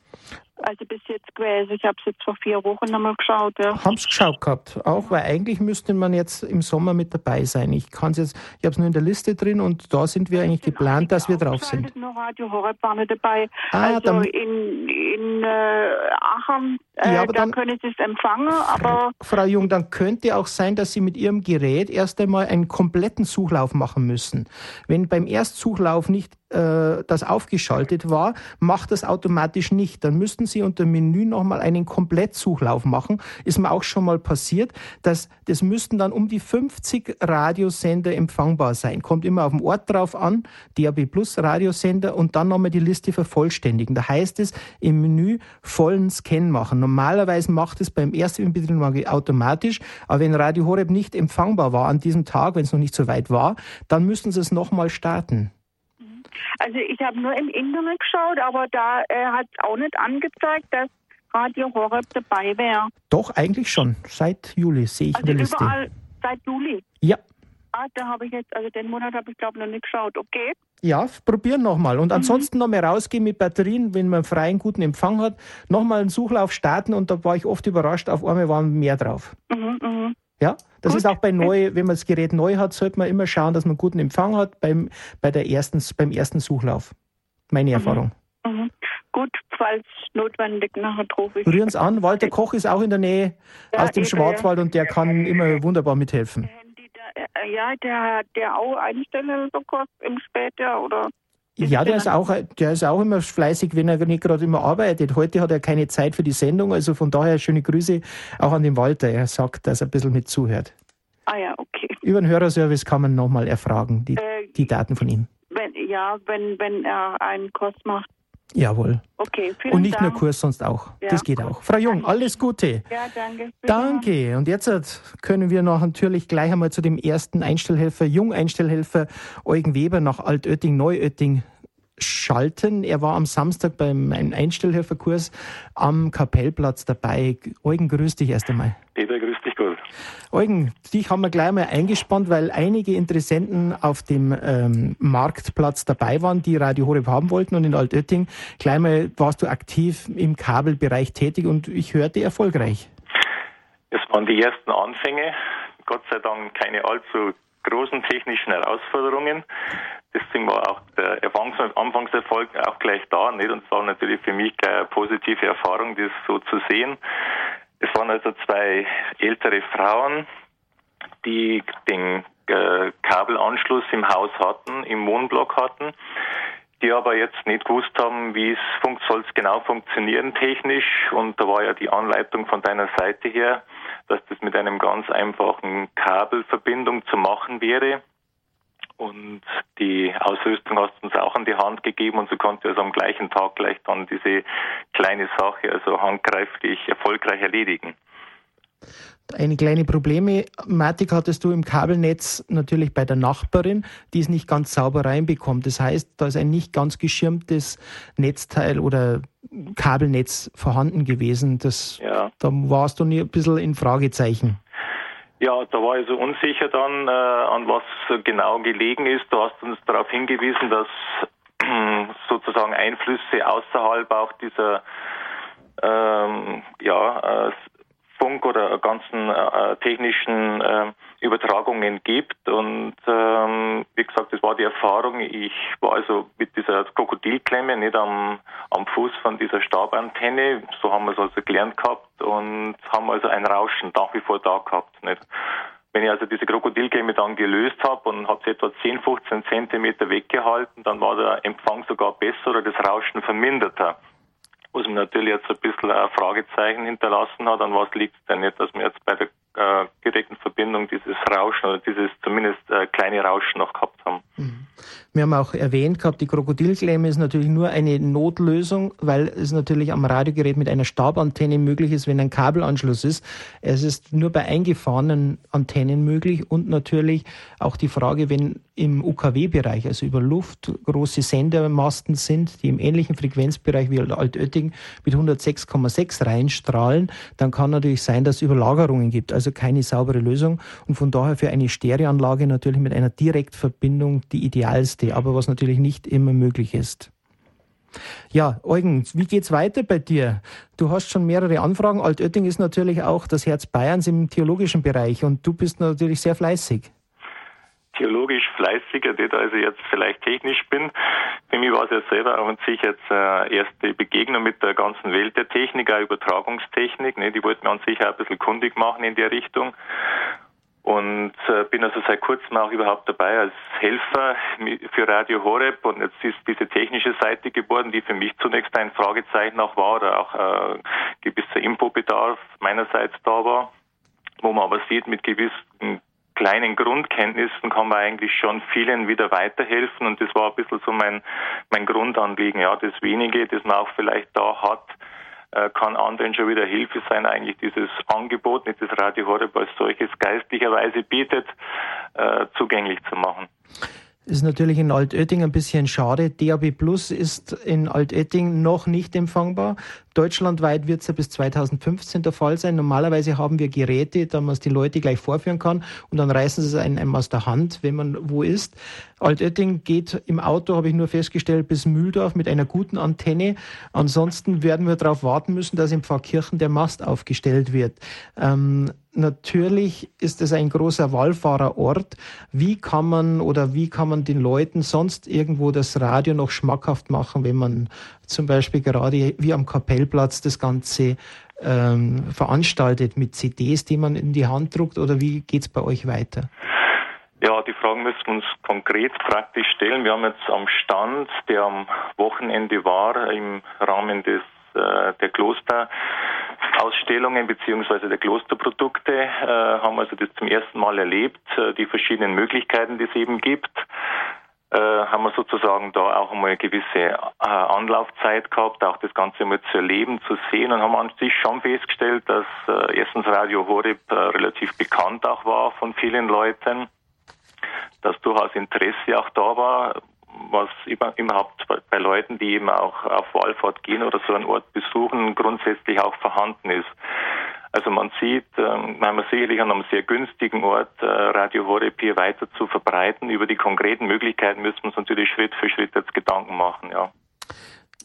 Also bis jetzt gewesen. Ich habe es jetzt vor vier Wochen nochmal geschaut. Ja. Haben's geschaut gehabt, auch weil eigentlich müsste man jetzt im Sommer mit dabei sein. Ich kann's jetzt, ich habe es nur in der Liste drin und da sind wir eigentlich geplant, dass wir drauf sind. Nur Radio Horeb war nicht dabei. Ah, also dann- in, in äh, Aachen, äh, Ja, aber da dann- können Sie es empfangen, aber Frau Jung, dann könnte auch sein, dass Sie mit Ihrem Gerät erst einmal einen kompletten Suchlauf machen müssen. Wenn beim Erstsuchlauf nicht äh, das aufgeschaltet war, macht das automatisch nicht. Dann müssten Sie unter Menü nochmal einen Komplettsuchlauf machen. Ist mir auch schon mal passiert, dass das müssten dann um die 50 Radiosender empfangbar sein. Kommt immer auf den Ort drauf an, DAB Plus Radiosender und dann nochmal die Liste vervollständigen. Da heißt es im Menü vollen Scan machen. Normalerweise macht es beim ersten Inbetrieb automatisch, aber wenn Radio Horeb nicht empfangbar war an diesem Tag, wenn es noch nicht so weit war, dann müssten Sie es nochmal starten. Also ich habe nur im Internet geschaut, aber da äh, hat es auch nicht angezeigt, dass Radio Horeb dabei wäre. Doch, eigentlich schon. Seit Juli sehe ich Also der Liste. überall seit Juli. Ja, Ah, da habe ich jetzt, also den Monat habe ich glaube noch nicht geschaut. Okay. Ja, probieren nochmal. Und ansonsten noch mal rausgehen mit Batterien, wenn man freien guten Empfang hat, nochmal einen Suchlauf starten und da war ich oft überrascht, auf einmal waren mehr drauf. Mhm, mhm. Ja, das Gut. ist auch bei neu, wenn man das Gerät neu hat, sollte man immer schauen, dass man guten Empfang hat beim, bei der ersten, beim ersten Suchlauf. Meine Erfahrung. Mhm. Gut, falls notwendig, nachher rufe ich. Rühren Sie an, Walter Koch ist auch in der Nähe Ja, aus dem eben, Schwarzwald und der kann immer wunderbar mithelfen. Äh, ja, der hat der auch Einstellhelferkurs im Später oder Ja, der ist auch, der ist auch immer fleißig, wenn er nicht gerade immer arbeitet. Heute hat er keine Zeit für die Sendung, also von daher schöne Grüße auch an den Walter. Er sagt, dass er ein bisschen mit zuhört. Ah ja, okay. Über den Hörerservice kann man nochmal erfragen, die, Äh, die Daten von ihm. wenn ja, wenn wenn er einen Kurs macht. Jawohl. Okay, vielen Und nicht Dank. nur Kurs, sonst auch. Ja, das geht gut. auch. Frau Jung, Danke. alles Gute. Ja, danke. Danke. Und jetzt können wir noch natürlich gleich einmal zu dem ersten Einstellhelfer, Jungeinstellhelfer Eugen Weber nach Altötting, Neuötting schalten. Er war am Samstag beim Einstellhelferkurs am Kapellplatz dabei. Eugen, grüß dich erst einmal. Peter, grüß dich. Eugen, dich haben wir gleich mal eingespannt, weil einige Interessenten auf dem ähm, Marktplatz dabei waren, die Radio Horeb haben wollten. Und in Altötting gleich mal warst du aktiv im Kabelbereich tätig und ich hörte erfolgreich. Es waren die ersten Anfänge. Gott sei Dank keine allzu großen technischen Herausforderungen. Deswegen war auch der Anfangserfolg auch gleich da. Nicht? Und es war natürlich für mich eine positive Erfahrung, das so zu sehen. Es waren also zwei ältere Frauen, die den äh, Kabelanschluss im Haus hatten, im Wohnblock hatten, die aber jetzt nicht gewusst haben, wie es soll es genau funktionieren technisch. Und da war ja die Anleitung von deiner Seite her, dass das mit einem ganz einfachen Kabelverbindung zu machen wäre. Und die Ausrüstung hast du uns auch an die Hand gegeben und so konnte also am gleichen Tag gleich dann diese kleine Sache, also handgreiflich erfolgreich erledigen. Eine kleine Problematik hattest du im Kabelnetz natürlich bei der Nachbarin, die es nicht ganz sauber reinbekommt. Das heißt, da ist ein nicht ganz geschirmtes Netzteil oder Kabelnetz vorhanden gewesen. Das, ja. Da warst du ein bisschen in Fragezeichen. Ja, da war ich so unsicher dann, äh, an was genau gelegen ist. Du hast uns darauf hingewiesen, dass äh, sozusagen Einflüsse außerhalb auch dieser ähm, ja, äh, Funk- oder ganzen äh, technischen äh, Übertragungen gibt. Und ähm, wie gesagt, das war die Erfahrung. Ich war also mit dieser Krokodilklemme nicht am, am Fuß von dieser Stabantenne. So haben wir es also gelernt gehabt und haben also ein Rauschen nach wie vor da gehabt. Nicht? Wenn ich also diese Krokodilklemme dann gelöst habe und habe sie etwa 10, 15 Zentimeter weggehalten, dann war der Empfang sogar besser oder das Rauschen verminderter was mir natürlich jetzt ein bisschen ein Fragezeichen hinterlassen hat, an was liegt es denn nicht, dass wir jetzt bei der äh, direkten Verbindung dieses Rauschen oder dieses zumindest äh, kleine Rauschen noch gehabt haben. Mhm. Wir haben auch erwähnt gehabt, die Krokodilklemme ist natürlich nur eine Notlösung, weil es natürlich am Radiogerät mit einer Stabantenne möglich ist, wenn ein Kabelanschluss ist. Es ist nur bei eingefahrenen Antennen möglich und natürlich auch die Frage, wenn im UKW-Bereich, also über Luft, große Sendermasten sind, die im ähnlichen Frequenzbereich wie Altötting mit 106,6 reinstrahlen, dann kann natürlich sein, dass es Überlagerungen gibt, also keine saubere Lösung und von daher für eine Stereoanlage natürlich mit einer Direktverbindung die idealste, aber was natürlich nicht immer möglich ist. Ja, Eugen, wie geht's weiter bei dir? Du hast schon mehrere Anfragen. Altötting ist natürlich auch das Herz Bayerns im theologischen Bereich und du bist natürlich sehr fleißig. Theologisch fleißiger, der also jetzt vielleicht technisch bin. Für mich war es ja selber an sich jetzt äh, erste Begegnung mit der ganzen Welt der Technik, auch Übertragungstechnik. Ne? Die wollten mir an sich auch ein bisschen kundig machen in der Richtung. Und äh, bin also seit kurzem auch überhaupt dabei als Helfer für Radio Horeb und jetzt ist diese technische Seite geworden, die für mich zunächst ein Fragezeichen auch war oder auch äh, gewisser Infobedarf meinerseits da war, wo man aber sieht, mit gewissen kleinen Grundkenntnissen kann man eigentlich schon vielen wieder weiterhelfen und das war ein bisschen so mein, mein Grundanliegen, ja, das wenige, das man auch vielleicht da hat, äh, kann anderen schon wieder Hilfe sein, eigentlich dieses Angebot, nicht das Radio Horeb als solches geistlicherweise bietet, äh, zugänglich zu machen. Ist natürlich in Altötting ein bisschen schade. DAB Plus ist in Altötting noch nicht empfangbar. Deutschlandweit wird es ja bis 2015 der Fall sein. Normalerweise haben wir Geräte, da man es die Leute gleich vorführen kann und dann reißen sie es einem aus der Hand, wenn man wo ist. Altötting geht im Auto, habe ich nur festgestellt, bis Mühldorf mit einer guten Antenne. Ansonsten werden wir darauf warten müssen, dass im Pfarrkirchen der Mast aufgestellt wird. Ähm, natürlich ist es ein großer Wallfahrerort. Wie kann man oder wie kann man den Leuten sonst irgendwo das Radio noch schmackhaft machen, wenn man zum Beispiel gerade wie am Kapellplatz das Ganze ähm, veranstaltet mit CDs, die man in die Hand druckt oder wie geht's bei euch weiter? Ja, die Fragen müssen wir uns konkret praktisch stellen. Wir haben jetzt am Stand, der am Wochenende war, im Rahmen des äh, der Klosterausstellungen beziehungsweise der Klosterprodukte, äh, haben also das zum ersten Mal erlebt, äh, die verschiedenen Möglichkeiten, die es eben gibt. Äh, haben wir sozusagen da auch einmal eine gewisse äh, Anlaufzeit gehabt, auch das Ganze mal zu erleben, zu sehen und haben an sich schon festgestellt, dass äh, erstens Radio Horeb äh, relativ bekannt auch war von vielen Leuten, dass durchaus Interesse auch da war, was überhaupt bei Leuten, die eben auch auf Wallfahrt gehen oder so einen Ort besuchen, grundsätzlich auch vorhanden ist. Also man sieht, ähm, man sicherlich an einem sehr günstigen Ort äh, Radio Horeb hier weiter zu verbreiten. Über die konkreten Möglichkeiten müssen wir uns natürlich Schritt für Schritt jetzt Gedanken machen, ja.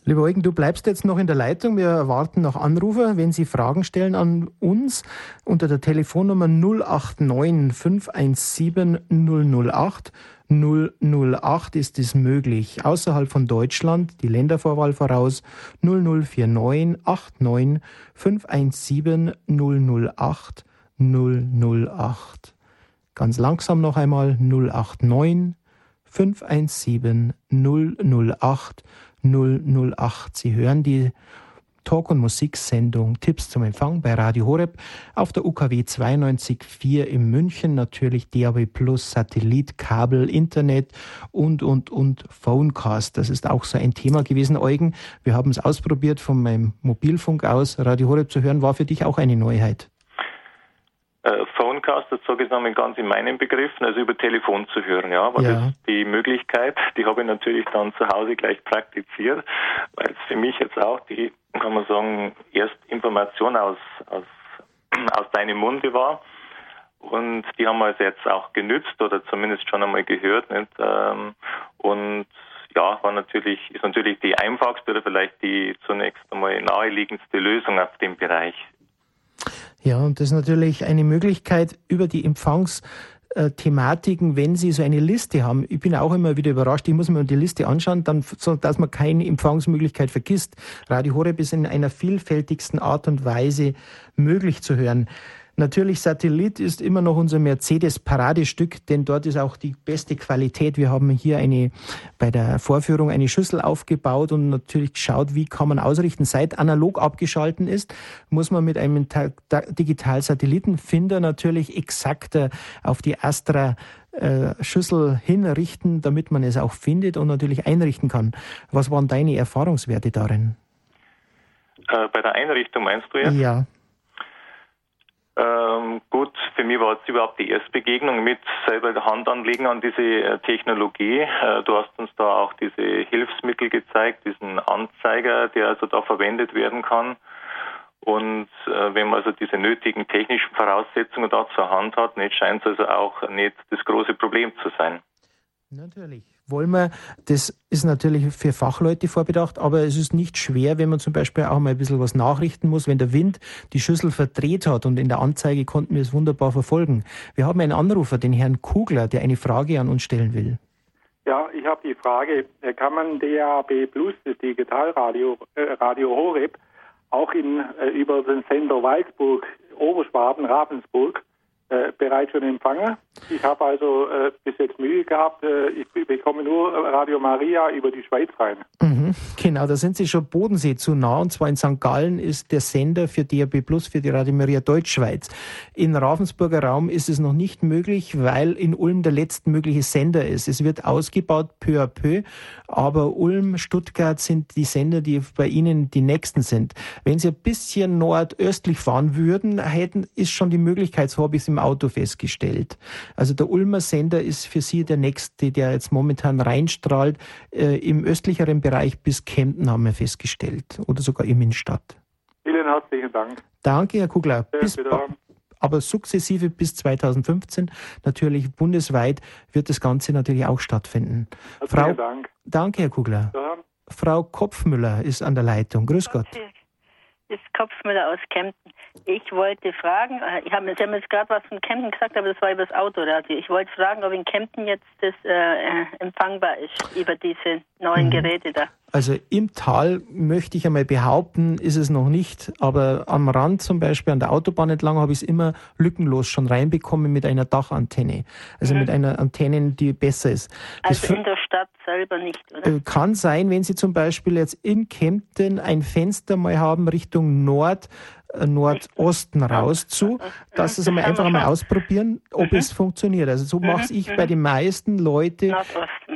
Lieber Eugen, du bleibst jetzt noch in der Leitung. Wir erwarten noch Anrufer, wenn Sie Fragen stellen an uns unter der Telefonnummer 089 517 008. 008 ist es möglich. Außerhalb von Deutschland die Ländervorwahl voraus 0049 89 517 008 008. Ganz langsam noch einmal 089 517 008 008. Sie hören die Talk- und Musiksendung Tipps zum Empfang bei Radio Horeb auf der UKW 92.4 in München. Natürlich DAB Plus, Satellit, Kabel, Internet und, und, und Phonecast. Das ist auch so ein Thema gewesen, Eugen. Wir haben es ausprobiert von meinem Mobilfunk aus. Radio Horeb zu hören war für dich auch eine Neuheit. Äh, Phonecast, das sage ich nochmal ganz in meinen Begriffen, also über Telefon zu hören, ja. Aber ja. das die Möglichkeit, die habe ich natürlich dann zu Hause gleich praktiziert, weil es für mich jetzt auch die, kann man sagen, erst Information aus, aus, aus deinem Munde war. Und die haben wir also jetzt auch genützt oder zumindest schon einmal gehört. Nicht? Ähm, und ja, war natürlich, ist natürlich die einfachste oder vielleicht die zunächst einmal naheliegendste Lösung auf dem Bereich. Ja, und das ist natürlich eine Möglichkeit über die Empfangsthematiken, wenn Sie so eine Liste haben. Ich bin auch immer wieder überrascht. Ich muss mir die Liste anschauen, dann, so, dass man keine Empfangsmöglichkeit vergisst. Radio Horeb ist in einer vielfältigsten Art und Weise möglich zu hören. Natürlich Satellit ist immer noch unser Mercedes-Paradestück, denn dort ist auch die beste Qualität. Wir haben hier eine, bei der Vorführung eine Schüssel aufgebaut und natürlich geschaut, wie kann man ausrichten. Seit analog abgeschalten ist, muss man mit einem Digital-Satellitenfinder natürlich exakter auf die Astra äh, Schüssel hinrichten, damit man es auch findet und natürlich einrichten kann. Was waren deine Erfahrungswerte darin? Äh, bei der Einrichtung meinst du jetzt? Ja. Ähm, gut, für mich war es überhaupt die erste Begegnung mit selber Hand anlegen an diese äh, Technologie. Äh, du hast uns da auch diese Hilfsmittel gezeigt, diesen Anzeiger, der also da verwendet werden kann. Und äh, wenn man also diese nötigen technischen Voraussetzungen da zur Hand hat, nicht, scheint es also auch nicht das große Problem zu sein. Natürlich wollen wir, das ist natürlich für Fachleute vorbedacht, aber es ist nicht schwer, wenn man zum Beispiel auch mal ein bisschen was nachrichten muss, wenn der Wind die Schüssel verdreht hat und in der Anzeige konnten wir es wunderbar verfolgen. Wir haben einen Anrufer, den Herrn Kugler, der eine Frage an uns stellen will. Ja, ich habe die Frage, äh, kann man DAB Plus, das Digitalradio äh, Radio Horeb, auch in, äh, über den Sender Waldburg, Oberschwaben, Ravensburg, äh, bereits schon empfangen. Ich habe also äh, bis jetzt Mühe gehabt. Äh, ich bekomme nur Radio Maria über die Schweiz rein. Mhm, genau, da sind Sie schon Bodensee zu nah. Und zwar in St. Gallen ist der Sender für DAB Plus für die Radio Maria Deutschschweiz. In Ravensburger Raum ist es noch nicht möglich, weil in Ulm der letztmögliche Sender ist. Es wird ausgebaut peu à peu, aber Ulm, Stuttgart sind die Sender, die bei Ihnen die nächsten sind. Wenn Sie ein bisschen nordöstlich fahren würden, hätten, ist schon die Möglichkeit, so habe ich es im Auto festgestellt. Also der Ulmer Sender ist für Sie der nächste, der jetzt momentan reinstrahlt. Äh, Im östlicheren Bereich bis Kempten haben wir festgestellt oder sogar im Innenstadt. Vielen herzlichen Dank. Danke, Herr Kugler. Ja, bis aber sukzessive bis 2015 natürlich bundesweit wird das Ganze natürlich auch stattfinden. Frau, Dank. Danke, Herr Kugler. Ja. Frau Kopfmüller ist an der Leitung. Grüß Gott. Ist Kopfmüller aus Kempten. Ich wollte fragen, äh, ich hab, Sie haben jetzt gerade was von Kempten gesagt, aber das war über das Autoradio. Ich wollte fragen, ob in Kempten jetzt das äh, äh empfangbar ist über diese neuen mhm. Geräte da. Also im Tal möchte ich einmal behaupten, ist es noch nicht, aber am Rand zum Beispiel an der Autobahn entlang habe ich es immer lückenlos schon reinbekommen mit einer Dachantenne. Also mhm. mit einer Antenne, die besser ist. Also das in der Stadt selber nicht, oder? Äh, kann sein, wenn Sie zum Beispiel jetzt in Kempten ein Fenster mal haben Richtung Nord, äh, Nordosten raus zu, dass es einmal einfach einmal ausprobieren, ob mhm. es funktioniert. Also so mache ich bei den meisten Leuten,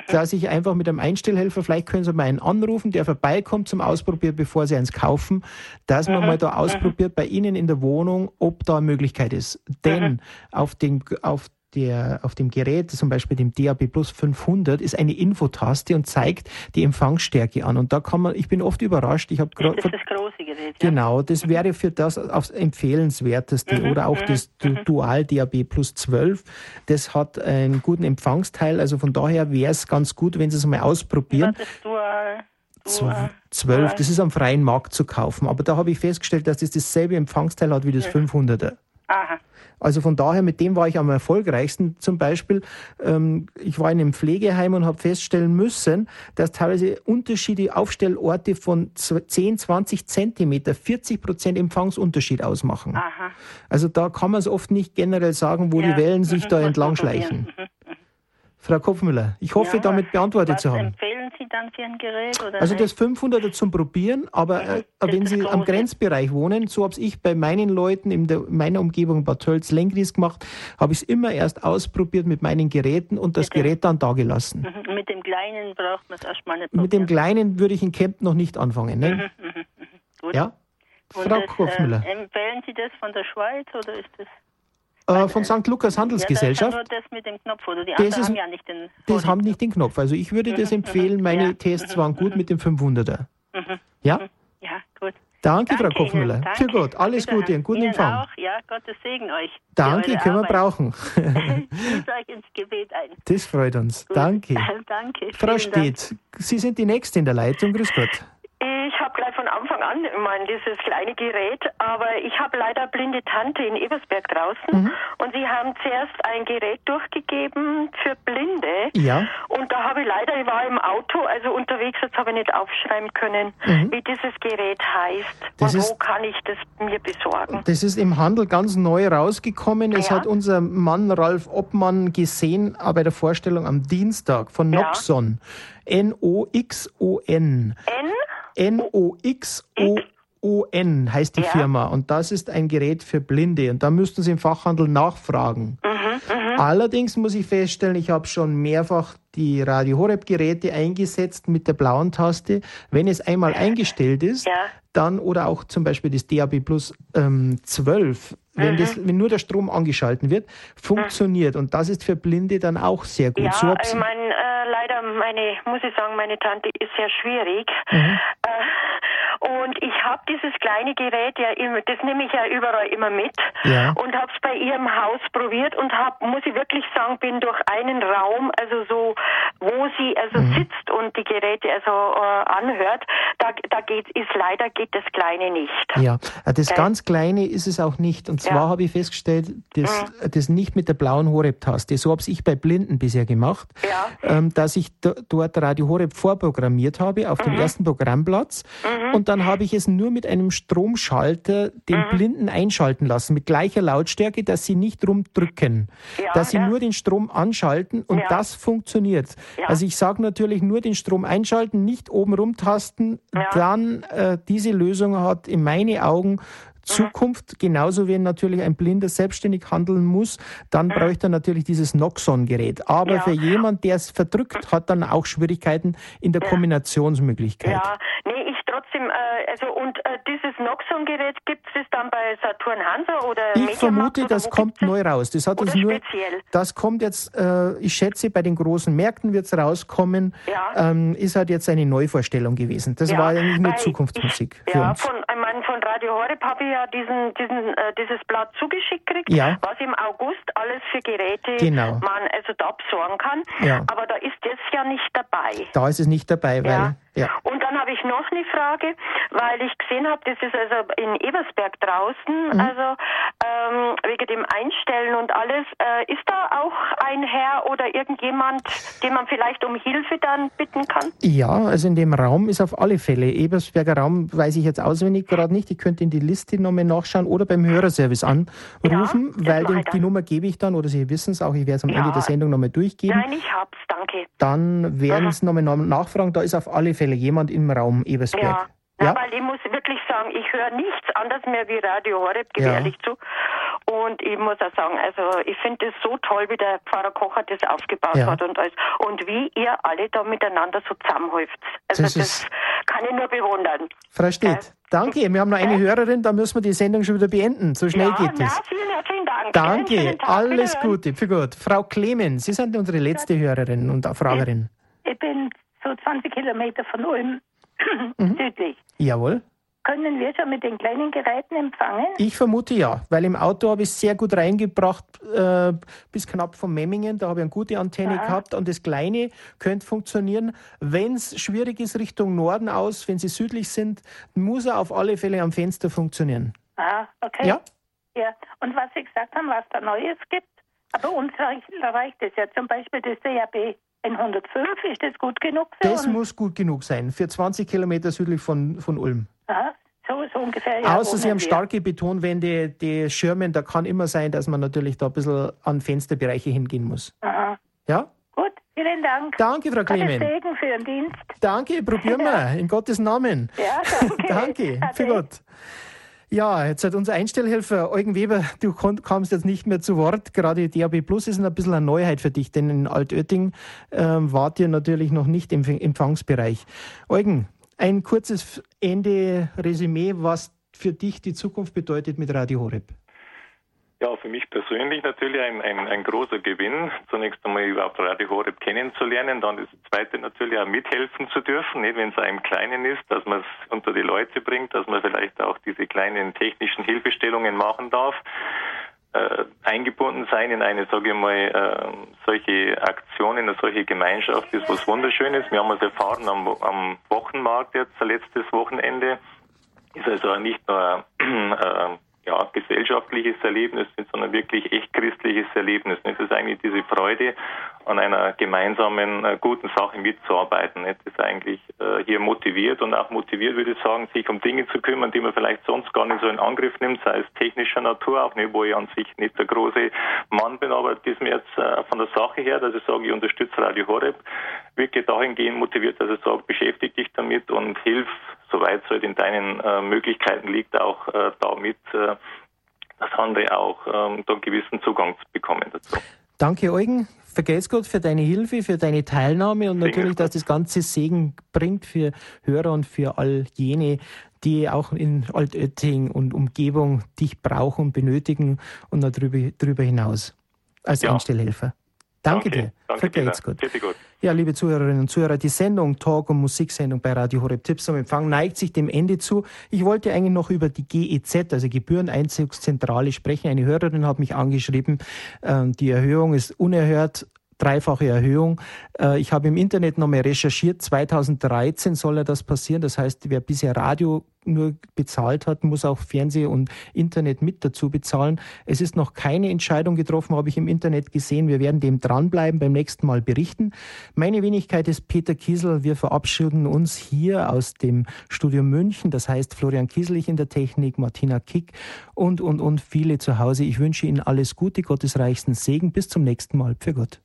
dass ich einfach mit einem Einstellhelfer, vielleicht können Sie mal einen anrufen, der vorbeikommt zum Ausprobieren, bevor Sie eins kaufen, dass man mal da ausprobiert bei Ihnen in der Wohnung, ob da eine Möglichkeit ist. Denn auf den, auf der, auf dem Gerät, zum Beispiel dem DAB Plus 500, ist eine Infotaste und zeigt die Empfangsstärke an. Und da kann man, ich bin oft überrascht, ich habe gerade. Das ist das große Gerät. Ja? Genau, das wäre für das aufs empfehlenswerteste. Mhm, oder auch mhm, das mhm. Dual DAB Plus 12. Das hat einen guten Empfangsteil. Also von daher wäre es ganz gut, wenn Sie es mal ausprobieren. Ist Dual? 12, das ist am freien Markt zu kaufen. Aber da habe ich festgestellt, dass das dasselbe Empfangsteil hat wie das 500er. Aha. Also von daher, mit dem war ich am erfolgreichsten. Zum Beispiel, ähm, ich war in einem Pflegeheim und habe feststellen müssen, dass teilweise Unterschiede, Aufstellorte von 10, 20 Zentimeter, 40 Prozent Empfangsunterschied ausmachen. Aha. Also da kann man es oft nicht generell sagen, wo ja. die Wellen sich da entlang schleichen. Frau Kopfmüller, ich hoffe, ja, damit beantwortet zu haben. empfehlen dann für ein Gerät? Also das 500er zum Probieren, aber äh, wenn Sie am Grenzbereich wohnen, so habe ich bei meinen Leuten in, der, meiner Umgebung Bad Tölz Lenkries gemacht, habe ich es immer erst ausprobiert mit meinen Geräten und das mit Gerät dann da gelassen. Mhm. Mit dem Kleinen braucht man es erstmal nicht probieren. Mit dem Kleinen würde ich in Camp noch nicht anfangen. Ne? Mhm, mhm, Gut. Ja? Frau das, Kopfmüller. Äh, empfehlen Sie das von der Schweiz oder ist das... Äh, von St. Lukas Handelsgesellschaft. Ja, das, mit dem Knopf, oder die das ist, haben ja nicht den. Das haben nicht den Knopf. Also ich würde das mhm, empfehlen. Mhm. Meine ja. Tests waren gut mit dem 500er. Mhm. Ja? Ja, gut. Danke, Danke Frau Koffmüller. Für Gott, alles Bitte Gute, einen guten Ihnen Empfang. Auch. Ja, Gottes Segen euch. Danke, können wir brauchen. ich euch ins Gebet ein. Das freut uns. Gut. Danke. Danke. Frau Stedt, Sie sind die Nächste in der Leitung. Grüß Gott. Ich habe gleich von Anfang an mein, dieses kleine Gerät, aber ich habe leider blinde Tante in Ebersberg draußen mhm. und sie haben zuerst ein Gerät durchgegeben für Blinde. Ja. Und da habe ich leider, ich war im Auto, also unterwegs, jetzt habe ich nicht aufschreiben können, mhm. wie dieses Gerät heißt das und ist, wo kann ich das mir besorgen. Das ist im Handel ganz neu rausgekommen. Es ja. hat unser Mann Ralf Obmann gesehen bei der Vorstellung am Dienstag von Noxon. Ja. N-O-X-O-N. N? N-O-X-O-O-N heißt die ja. Firma. Und das ist ein Gerät für Blinde. Und da müssten Sie im Fachhandel nachfragen. Mhm, mhm. Allerdings muss ich feststellen, ich habe schon mehrfach die Radio Horeb Geräte eingesetzt mit der blauen Taste. Wenn es einmal eingestellt ist, ja. dann oder auch zum Beispiel das DAB Plus ähm, 12, wenn, mhm. das, wenn nur der Strom angeschalten wird, funktioniert. Und das ist für Blinde dann auch sehr gut. Ja, so ich meine, äh, leider, meine, muss ich sagen, meine Tante ist sehr schwierig. Mhm. Äh, und ich habe dieses kleine Gerät ja immer, das nehme ich ja überall immer mit ja. und habe es bei ihr im Haus probiert und habe, muss ich wirklich sagen, bin durch einen Raum, also so, wo sie also mhm. sitzt und die Geräte also äh, anhört, da, da geht, ist leider geht das Kleine nicht. Ja, äh, das okay. ganz Kleine ist es auch nicht. Und zwar ja. habe ich festgestellt, das, mhm. das nicht mit der blauen Horeb-Taste. So habe ich bei Blinden bisher gemacht, ähm, dass ich dort Radio Horeb vorprogrammiert habe auf mhm. dem ersten Programmplatz mhm. und dann habe ich es nur mit einem Stromschalter den mhm. Blinden einschalten lassen, mit gleicher Lautstärke, dass sie nicht rumdrücken, ja, dass sie ja. nur den Strom anschalten und ja. das funktioniert. Also ich sage natürlich nur den Strom einschalten, nicht oben rumtasten, dann äh, diese Lösung hat in meinen Augen Zukunft, genauso wie natürlich ein Blinder selbstständig handeln muss, dann mhm. bräuchte er natürlich dieses Noxon-Gerät. Aber ja. für jemand, der es verdrückt, hat dann auch Schwierigkeiten in der ja. Kombinationsmöglichkeit. Ja, nee, ich trotzdem, äh, also und äh, dieses Noxon-Gerät gibt es dann bei Saturn Hansa oder Ich vermute, das kommt neu raus. Das hat oder nur. Speziell? Das kommt jetzt, äh, ich schätze, bei den großen Märkten wird es rauskommen. Ja. Ähm, ist halt jetzt eine Neuvorstellung gewesen. Das ja, war eigentlich nur Zukunftsmusik ich, ja. Von, ich meine, von Radio Horeb habe ich ja diesen, diesen, äh, dieses Blatt zugeschickt gekriegt, ja. was im August alles für Geräte genau. man also da besorgen kann. Ja. Aber da ist das ja nicht dabei. Da ist es nicht dabei, weil. Ja. Und dann habe ich noch eine Frage, weil ich gesehen habe, das ist also in Ebersberg draußen, mhm. also ähm, wegen dem Einstellen und alles. Äh, ist da auch ein Herr oder irgendjemand, den man vielleicht um Hilfe dann bitten kann? Ja, also in dem Raum ist auf alle Fälle. Ebersberger Raum weiß ich jetzt auswendig gerade nicht. Ich könnte in die Liste nochmal nachschauen oder beim Hörerservice anrufen, ja, weil die, die, Nummer gebe ich dann, oder Sie wissen es auch, ich werde es am ja. Ende der Sendung nochmal durchgeben. Nein, ich hab's, danke. Dann werden Sie nochmal nachfragen, da ist auf alle Fälle jemand im Raum Ebersberg. Ja. Ja? weil ich muss wirklich sagen, ich höre nichts anderes mehr wie Radio Horeb, gewährlich ja. zu. Und ich muss auch sagen, also ich finde es so toll, wie der Pfarrer Kocher das aufgebaut ja. hat und alles. Und wie ihr alle da miteinander so zusammenhäuft. Also das, das kann ich nur bewundern. Frau Stedt, danke. Wir haben noch eine Hörerin, da müssen wir die Sendung schon wieder beenden. So schnell ja, geht es. Ja, vielen herzlichen Dank. Dank. Danke, alles Gute, für gut. Frau Clemens, Sie sind unsere letzte Hörerin und Fragerin. Ich bin so 20 Kilometer von Ulm mhm. südlich. Jawohl. Können wir schon mit den kleinen Geräten empfangen? Ich vermute ja, weil im Auto habe ich es sehr gut reingebracht, äh, bis knapp von Memmingen. Da habe ich eine gute Antenne Aha. gehabt und das Kleine könnte funktionieren. Wenn es schwierig ist, Richtung Norden aus, wenn Sie südlich sind, muss er auf alle Fälle am Fenster funktionieren. Ah, okay. Ja? Ja. Und was Sie gesagt haben, was da Neues gibt, aber uns reicht es ja zum Beispiel das DAB. 105, ist das gut genug für Das uns? muss gut genug sein, für 20 Kilometer südlich von, von Ulm. Aha, so, so ungefähr. Ja, Außer Sie haben starke Betonwände, die Schirmen, da kann immer sein, dass man natürlich da ein bisschen an Fensterbereiche hingehen muss. Aha. Ja? Gut, vielen Dank. Danke, Frau Clement. Segen für den Dienst. Danke, probieren wir, in Gottes Namen. Ja, danke. danke, für Gott. Ja, jetzt hat unser Einstellhelfer Eugen Weber, du kamst jetzt nicht mehr zu Wort. Gerade DAB Plus ist ein bisschen eine Neuheit für dich, denn in Altötting ähm, wart ihr natürlich noch nicht im Empfangsbereich. Eugen, ein kurzes Ende-Resümee, was für dich die Zukunft bedeutet mit Radio Horeb. Ja, für mich persönlich natürlich ein, ein, ein großer Gewinn, zunächst einmal überhaupt Radio Horeb kennenzulernen, dann das zweite natürlich auch mithelfen zu dürfen, nicht wenn es einem Kleinen ist, dass man es unter die Leute bringt, dass man vielleicht auch diese kleinen technischen Hilfestellungen machen darf. Äh, eingebunden sein in eine, sage ich mal, äh, solche Aktionen, eine solche Gemeinschaft ist was Wunderschönes. Wir haben es erfahren am, am Wochenmarkt jetzt, letztes Wochenende. Ist also nicht nur äh, ja, gesellschaftliches Erlebnis, sondern wirklich echt christliches Erlebnis. Es ist eigentlich diese Freude, an einer gemeinsamen äh, guten Sache mitzuarbeiten. Das ist eigentlich äh, hier motiviert und auch motiviert, würde ich sagen, sich um Dinge zu kümmern, die man vielleicht sonst gar nicht so in Angriff nimmt, sei es technischer Natur, auch nicht, wo ich an sich nicht der große Mann bin, aber das mir jetzt äh, von der Sache her, dass ich sage, ich unterstütze Radio Horeb, wirklich dahingehend motiviert, dass ich sage, beschäftige dich damit und hilf, soweit es halt in deinen äh, Möglichkeiten liegt, auch äh, damit, äh, dass andere auch ähm, da einen gewissen Zugang bekommen dazu. Danke, Eugen. Vergelt's Gott für deine Hilfe, für deine Teilnahme und natürlich, dass das Ganze Segen bringt für Hörer und für all jene, die auch in Altötting und Umgebung dich brauchen und benötigen und darüber, darüber hinaus als ja. Anstellhelfer. Danke, Danke dir. Danke Vergelt's Gott. gut. Ja, liebe Zuhörerinnen und Zuhörer, die Sendung Talk- und Musiksendung bei Radio Horeb Tipps am Empfang neigt sich dem Ende zu. Ich wollte eigentlich noch über die GEZ, also Gebühreneinzugszentrale, sprechen. Eine Hörerin hat mich angeschrieben, ähm, die Erhöhung ist unerhört dreifache Erhöhung. Äh, ich habe im Internet nochmal recherchiert. 2013 soll ja das passieren. Das heißt, wer bisher Radio nur bezahlt hat, muss auch Fernseh und Internet mit dazu bezahlen. Es ist noch keine Entscheidung getroffen, habe ich im Internet gesehen. Wir werden dem dranbleiben, beim nächsten Mal berichten. Meine Wenigkeit ist Peter Kiesel. Wir verabschieden uns hier aus dem Studio München. Das heißt Florian Kieselich in der Technik, Martina Kick und, und, und viele zu Hause. Ich wünsche Ihnen alles Gute, Gottes reichsten Segen. Bis zum nächsten Mal. Für Gott.